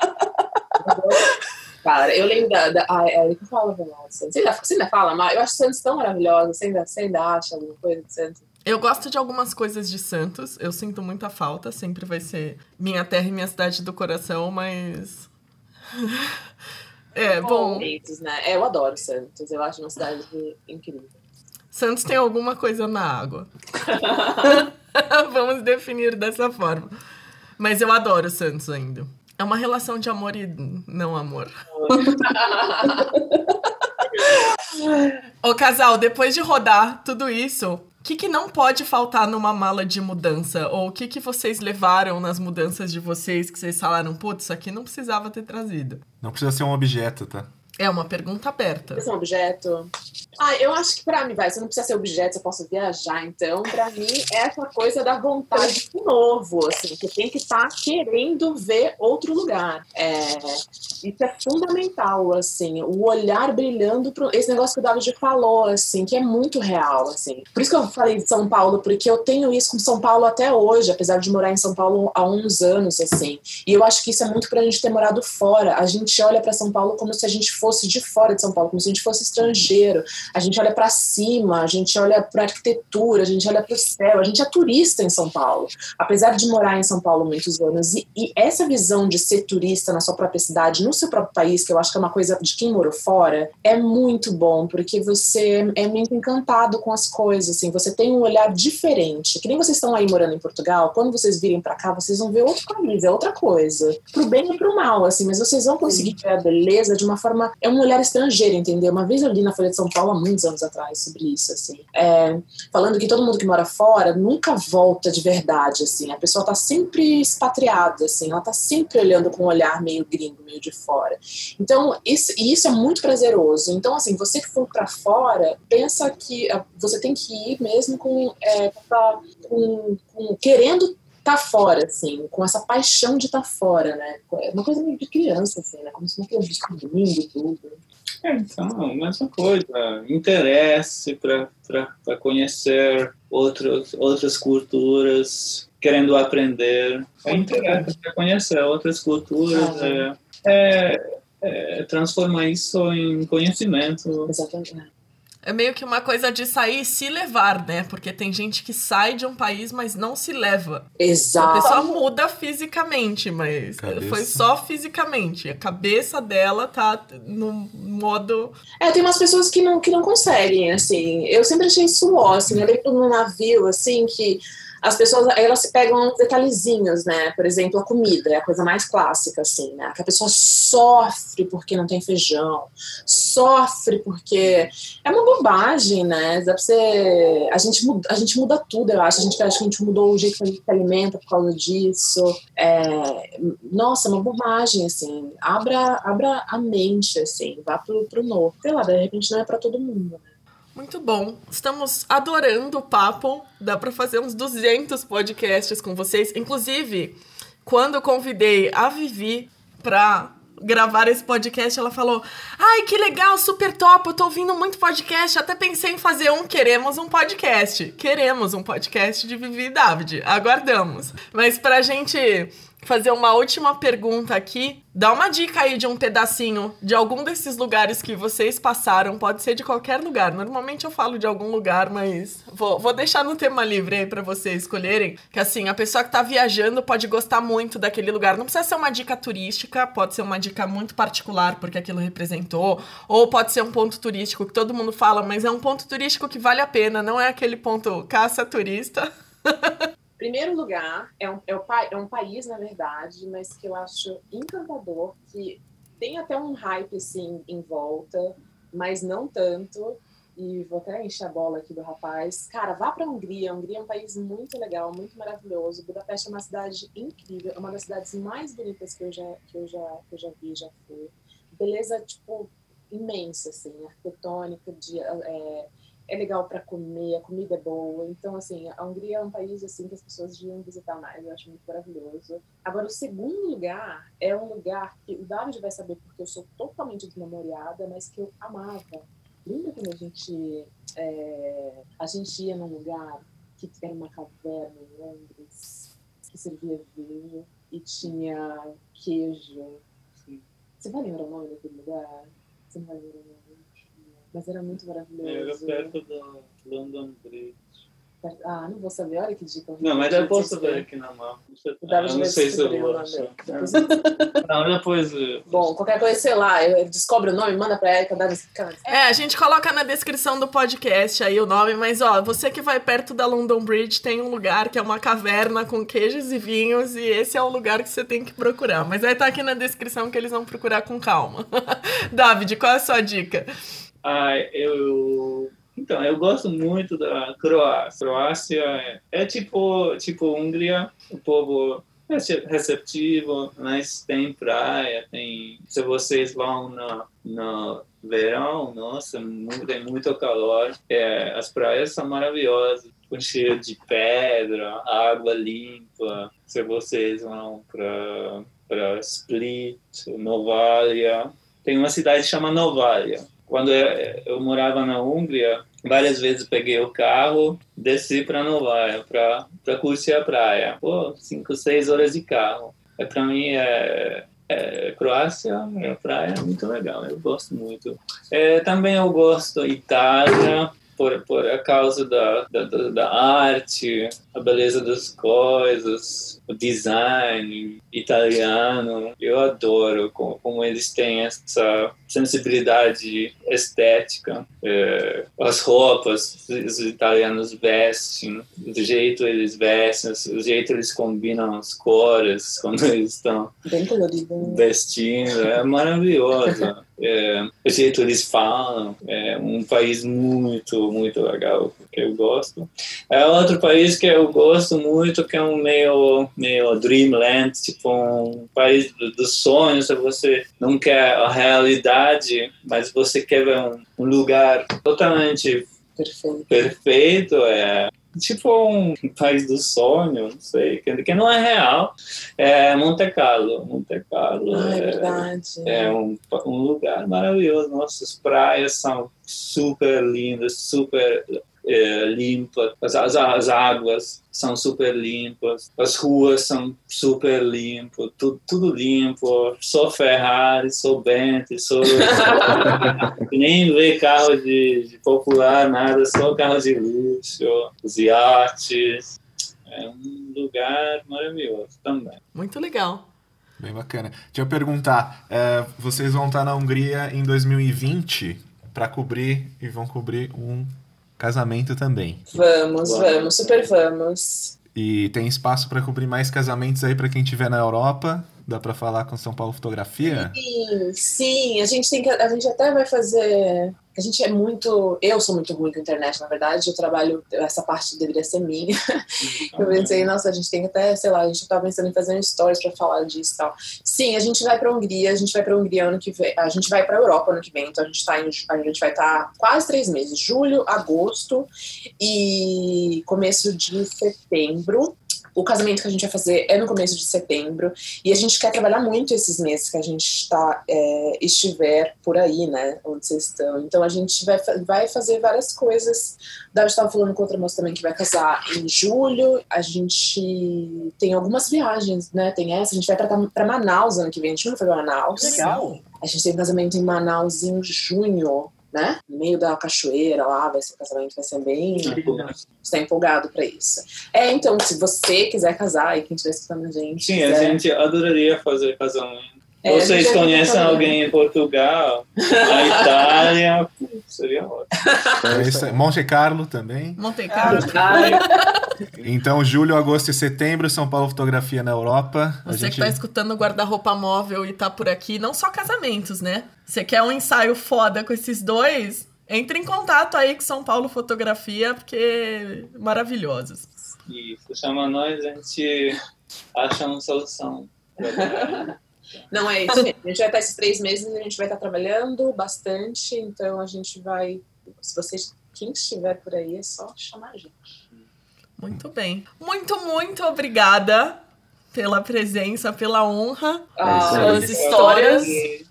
Cara, eu lembro da. da ah, é, que fala de Santos. Você ainda, você ainda fala mal? Eu acho Santos tão maravilhosa. Você ainda, você ainda acha alguma coisa de Santos? Eu gosto de algumas coisas de Santos. Eu sinto muita falta. Sempre vai ser minha terra e minha cidade do coração, mas. [LAUGHS] É, bom. Né? É, eu adoro Santos. Eu acho uma cidade incrível. Santos tem alguma coisa na água. [LAUGHS] [LAUGHS] Vamos definir dessa forma. Mas eu adoro Santos ainda. É uma relação de amor e não amor. [LAUGHS] Ô casal, depois de rodar tudo isso, o que, que não pode faltar numa mala de mudança? Ou o que, que vocês levaram nas mudanças de vocês que vocês falaram, putz, isso aqui não precisava ter trazido? Não precisa ser um objeto, tá? É uma pergunta aberta. Esse é um objeto. Ah, eu acho que pra mim, vai, você não precisa ser objeto, você posso viajar. Então, pra mim, é essa coisa da vontade de novo, assim, que tem que estar querendo ver outro lugar. É, isso é fundamental, assim, o olhar brilhando pro esse negócio que o David falou, assim, que é muito real, assim. Por isso que eu falei de São Paulo, porque eu tenho isso com São Paulo até hoje, apesar de morar em São Paulo há uns anos, assim. E eu acho que isso é muito pra gente ter morado fora. A gente olha para São Paulo como se a gente fosse de fora de São Paulo, como se a gente fosse estrangeiro. A gente olha para cima, a gente olha para arquitetura, a gente olha para o céu, a gente é turista em São Paulo. Apesar de morar em São Paulo muitos anos e, e essa visão de ser turista na sua própria cidade, no seu próprio país, que eu acho que é uma coisa de quem morou fora, é muito bom, porque você é muito encantado com as coisas, assim, você tem um olhar diferente. Que nem vocês estão aí morando em Portugal, quando vocês virem para cá, vocês vão ver outro país, é outra coisa. Pro bem e pro mal, assim, mas vocês vão conseguir ver a beleza de uma forma. É um olhar estrangeiro, entendeu? Uma vez eu li na Folha de São Paulo, há muitos anos atrás, sobre isso, assim. É, falando que todo mundo que mora fora nunca volta de verdade, assim. A pessoa tá sempre expatriada, assim, ela tá sempre olhando com um olhar meio gringo, meio de fora. Então, isso, e isso é muito prazeroso. Então, assim, você que for para fora, pensa que ah, você tem que ir mesmo com, é, pra, com, com querendo tá fora, assim, com essa paixão de estar tá fora, né? É uma coisa meio de criança, assim, né? Como se não fosse descobrindo tudo. É, então, mesma coisa. Interesse para conhecer outros, outras culturas, querendo aprender. É interesse para conhecer outras culturas. É, é, é, transformar isso em conhecimento. Exatamente. É meio que uma coisa de sair e se levar, né? Porque tem gente que sai de um país, mas não se leva. Exato. A pessoa muda fisicamente, mas Cabeça. foi só fisicamente. A cabeça dela tá no modo. É, tem umas pessoas que não, que não conseguem, assim. Eu sempre achei isso ó, assim. Eu lembro no navio, assim, que as pessoas elas se pegam detalhezinhos, né? Por exemplo, a comida é a coisa mais clássica, assim, né? Que a pessoa sofre porque não tem feijão, sofre porque é uma bobagem, né? Dá pra ser... a gente muda, a gente muda tudo, eu acho. A gente acha que a gente mudou o jeito que a gente se alimenta por causa disso. É... Nossa, é uma bobagem, assim. Abra, abra a mente, assim, vá pro, pro novo. Sei lá, de repente não é para todo mundo, né? Muito bom. Estamos adorando o papo. Dá para fazer uns 200 podcasts com vocês. Inclusive, quando convidei a Vivi para gravar esse podcast, ela falou: Ai, que legal, super top, eu tô ouvindo muito podcast. Até pensei em fazer um. Queremos um podcast. Queremos um podcast de Vivi e David. Aguardamos. Mas pra gente fazer uma última pergunta aqui. Dá uma dica aí de um pedacinho de algum desses lugares que vocês passaram. Pode ser de qualquer lugar. Normalmente eu falo de algum lugar, mas vou, vou deixar no tema livre aí pra vocês escolherem. Que assim, a pessoa que tá viajando pode gostar muito daquele lugar. Não precisa ser uma dica turística, pode ser uma dica muito particular porque aquilo representou. Ou pode ser um ponto turístico que todo mundo fala, mas é um ponto turístico que vale a pena. Não é aquele ponto caça turista. [LAUGHS] Primeiro lugar, é um, é, é um país, na verdade, mas que eu acho encantador, que tem até um hype, assim, em volta, mas não tanto. E vou até encher a bola aqui do rapaz. Cara, vá para a Hungria. A Hungria é um país muito legal, muito maravilhoso. Budapeste é uma cidade incrível, é uma das cidades mais bonitas que eu já, que eu já, que eu já vi, já fui. Beleza, tipo, imensa, assim, arquitetônica, de, é, é legal para comer, a comida é boa. Então, assim, a Hungria é um país assim que as pessoas deviam visitar mais. Eu acho muito maravilhoso. Agora, o segundo lugar é um lugar que o David vai saber porque eu sou totalmente desmemoriada, mas que eu amava. Lembra quando a gente é, a gente ia num lugar que era uma caverna em Londres que servia vinho e tinha queijo. Você vai lembrar o nome daquele lugar? Você não vai lembrar o nome? Mas era muito maravilhoso. Era perto do London Bridge. Ah, não vou saber. Olha que dica. Não, mas eu posso ver aqui na mão. Ah, não sei se eu vou achar. Não, depois... Bom, qualquer coisa, sei lá, descobre o nome, manda pra Erika, dá É, a gente coloca na descrição do podcast aí o nome, mas ó, você que vai perto da London Bridge tem um lugar que é uma caverna com queijos e vinhos e esse é o lugar que você tem que procurar. Mas vai estar tá aqui na descrição que eles vão procurar com calma. [LAUGHS] David, qual é a sua dica? Ah, eu então, eu gosto muito da Croácia. Croácia é, é tipo, tipo Hungria, o povo é receptivo, mas tem praia, tem... Se vocês vão no, no verão, nossa, tem muito calor. É, as praias são maravilhosas, com de pedra, água limpa. Se vocês vão para Split, Novalia. Tem uma cidade que chama Novalia. Quando eu, morava na Hungria, várias vezes peguei o carro, desci para Novalia para curtir a praia. Pô, cinco, seis horas de carro. É, para mim é, é, Croácia, a praia é muito legal, eu gosto muito. É, também eu gosto Itália, por, por a causa da, da, da arte, a beleza das coisas, o design italiano. Eu adoro como, como eles têm essa sensibilidade estética. É, as roupas os italianos vestem, do jeito eles vestem, do jeito eles combinam as cores [LAUGHS] quando eles estão né? vestindo. É maravilhoso. É, o jeito eles falam. É um país muito, muito legal que eu gosto. É outro país que eu gosto muito, que é um meio, meio dreamland, tipo um país do- dos sonhos. Você não quer a realidade, mas você quer ver um, um lugar totalmente Perfeito. perfeito. É tipo um país do sonho, não sei, que, não é real. É Monte Carlo. Monte Carlo Ah, é é, verdade. é um, um lugar maravilhoso. Nossas praias são super lindas, super é, limpas. As, as, as águas são super limpas. As ruas são super limpas. Tudo, tudo limpo. Só Ferrari, só Bentley, só... [LAUGHS] Nem vê carro de, de popular, nada. Só carro de luxo, os iates. É um lugar maravilhoso também. Muito legal. Bem bacana. Deixa eu perguntar, é, vocês vão estar na Hungria em 2020 para cobrir e vão cobrir um casamento também. Vamos, Vamos. vamos, super vamos. E tem espaço para cobrir mais casamentos aí para quem estiver na Europa. Dá para falar com São Paulo Fotografia? Sim, sim, a gente tem que. A gente até vai fazer. A gente é muito. Eu sou muito ruim com a internet, na verdade. Eu trabalho. Essa parte deveria ser minha. [LAUGHS] Eu pensei, nossa, a gente tem até, sei lá, a gente tava pensando em fazer um stories pra falar disso e tal. Sim, a gente vai pra Hungria, a gente vai pra Hungria ano que vem. A gente vai pra Europa ano que vem, então a gente tá em, a gente vai estar quase três meses, julho, agosto e começo de setembro. O casamento que a gente vai fazer é no começo de setembro. E a gente quer trabalhar muito esses meses que a gente tá, é, estiver por aí, né? Onde vocês estão. Então a gente vai, vai fazer várias coisas. Davi estava falando com outra moça também que vai casar em julho. A gente tem algumas viagens, né? Tem essa. A gente vai pra Manaus ano que vem. A gente nunca foi pra Manaus. Legal. A gente tem um casamento em Manaus em junho, né? No meio da cachoeira lá, vai ser o casamento, vai ser bem. Você tá empolgado pra isso. É, então, se você quiser casar e quem estiver escutando a gente. Sim, a quiser- gente adoraria fazer casamento. É, Vocês conhecem alguém em Portugal, na [LAUGHS] Itália? Seria ótimo. Aí. Monte Carlo também. Monte Carlo. Então, julho, agosto e setembro, São Paulo Fotografia na Europa. A Você gente... que tá escutando o guarda-roupa móvel e tá por aqui, não só casamentos, né? Você quer um ensaio foda com esses dois? Entre em contato aí com São Paulo Fotografia, porque maravilhosos. Isso, chama nós, a gente acha uma solução. [LAUGHS] Não é isso, gente. A gente vai estar esses três meses, a gente vai estar trabalhando bastante, então a gente vai. Se vocês, quem estiver por aí, é só chamar a gente. Muito bem. Muito, muito obrigada pela presença, pela honra, Ah, pelas histórias.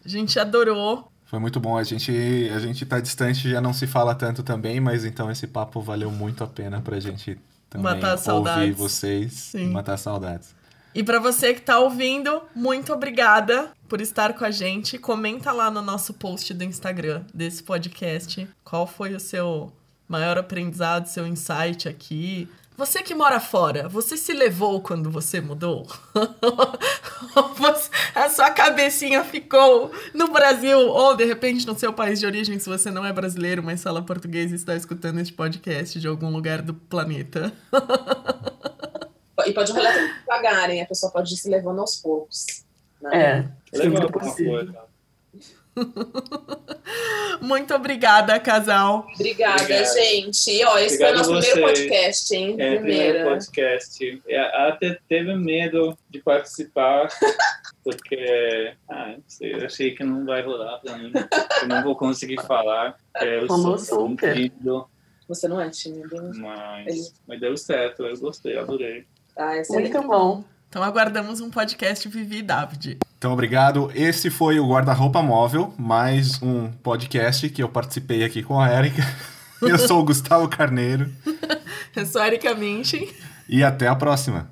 A gente adorou. Foi muito bom. A gente, a gente tá distante, já não se fala tanto também, mas então esse papo valeu muito a pena pra gente também Matar ouvir saudades. vocês Sim. e matar saudades. E pra você que tá ouvindo, muito obrigada por estar com a gente. Comenta lá no nosso post do Instagram desse podcast qual foi o seu maior aprendizado, seu insight aqui. Você que mora fora, você se levou quando você mudou? [LAUGHS] A sua cabecinha ficou no Brasil ou de repente no seu país de origem, se você não é brasileiro, mas fala português e está escutando este podcast de algum lugar do planeta. [LAUGHS] E pode rolar também devagarem, a pessoa pode ir se levando aos poucos. né? é, sempre Legal, uma possível. coisa. [LAUGHS] Muito obrigada, casal. Obrigada, Obrigado. gente. Ó, esse Obrigado foi o nosso primeiro podcast, hein? É, primeiro podcast. É, Até teve medo de participar, [LAUGHS] porque ah, não sei, eu achei que não vai rolar pra mim, eu não vou conseguir falar. É, eu Falou sou super. tímido, Você não é tímido. mas, Ele- mas deu certo, eu gostei, adorei. Ah, excelente. Muito bom. Então aguardamos um podcast Vivi e David. Então, obrigado. Esse foi o Guarda-Roupa Móvel, mais um podcast que eu participei aqui com a Érica. [LAUGHS] Eu sou o Gustavo Carneiro. [LAUGHS] Eu sou a Erika Minchen. E até a próxima.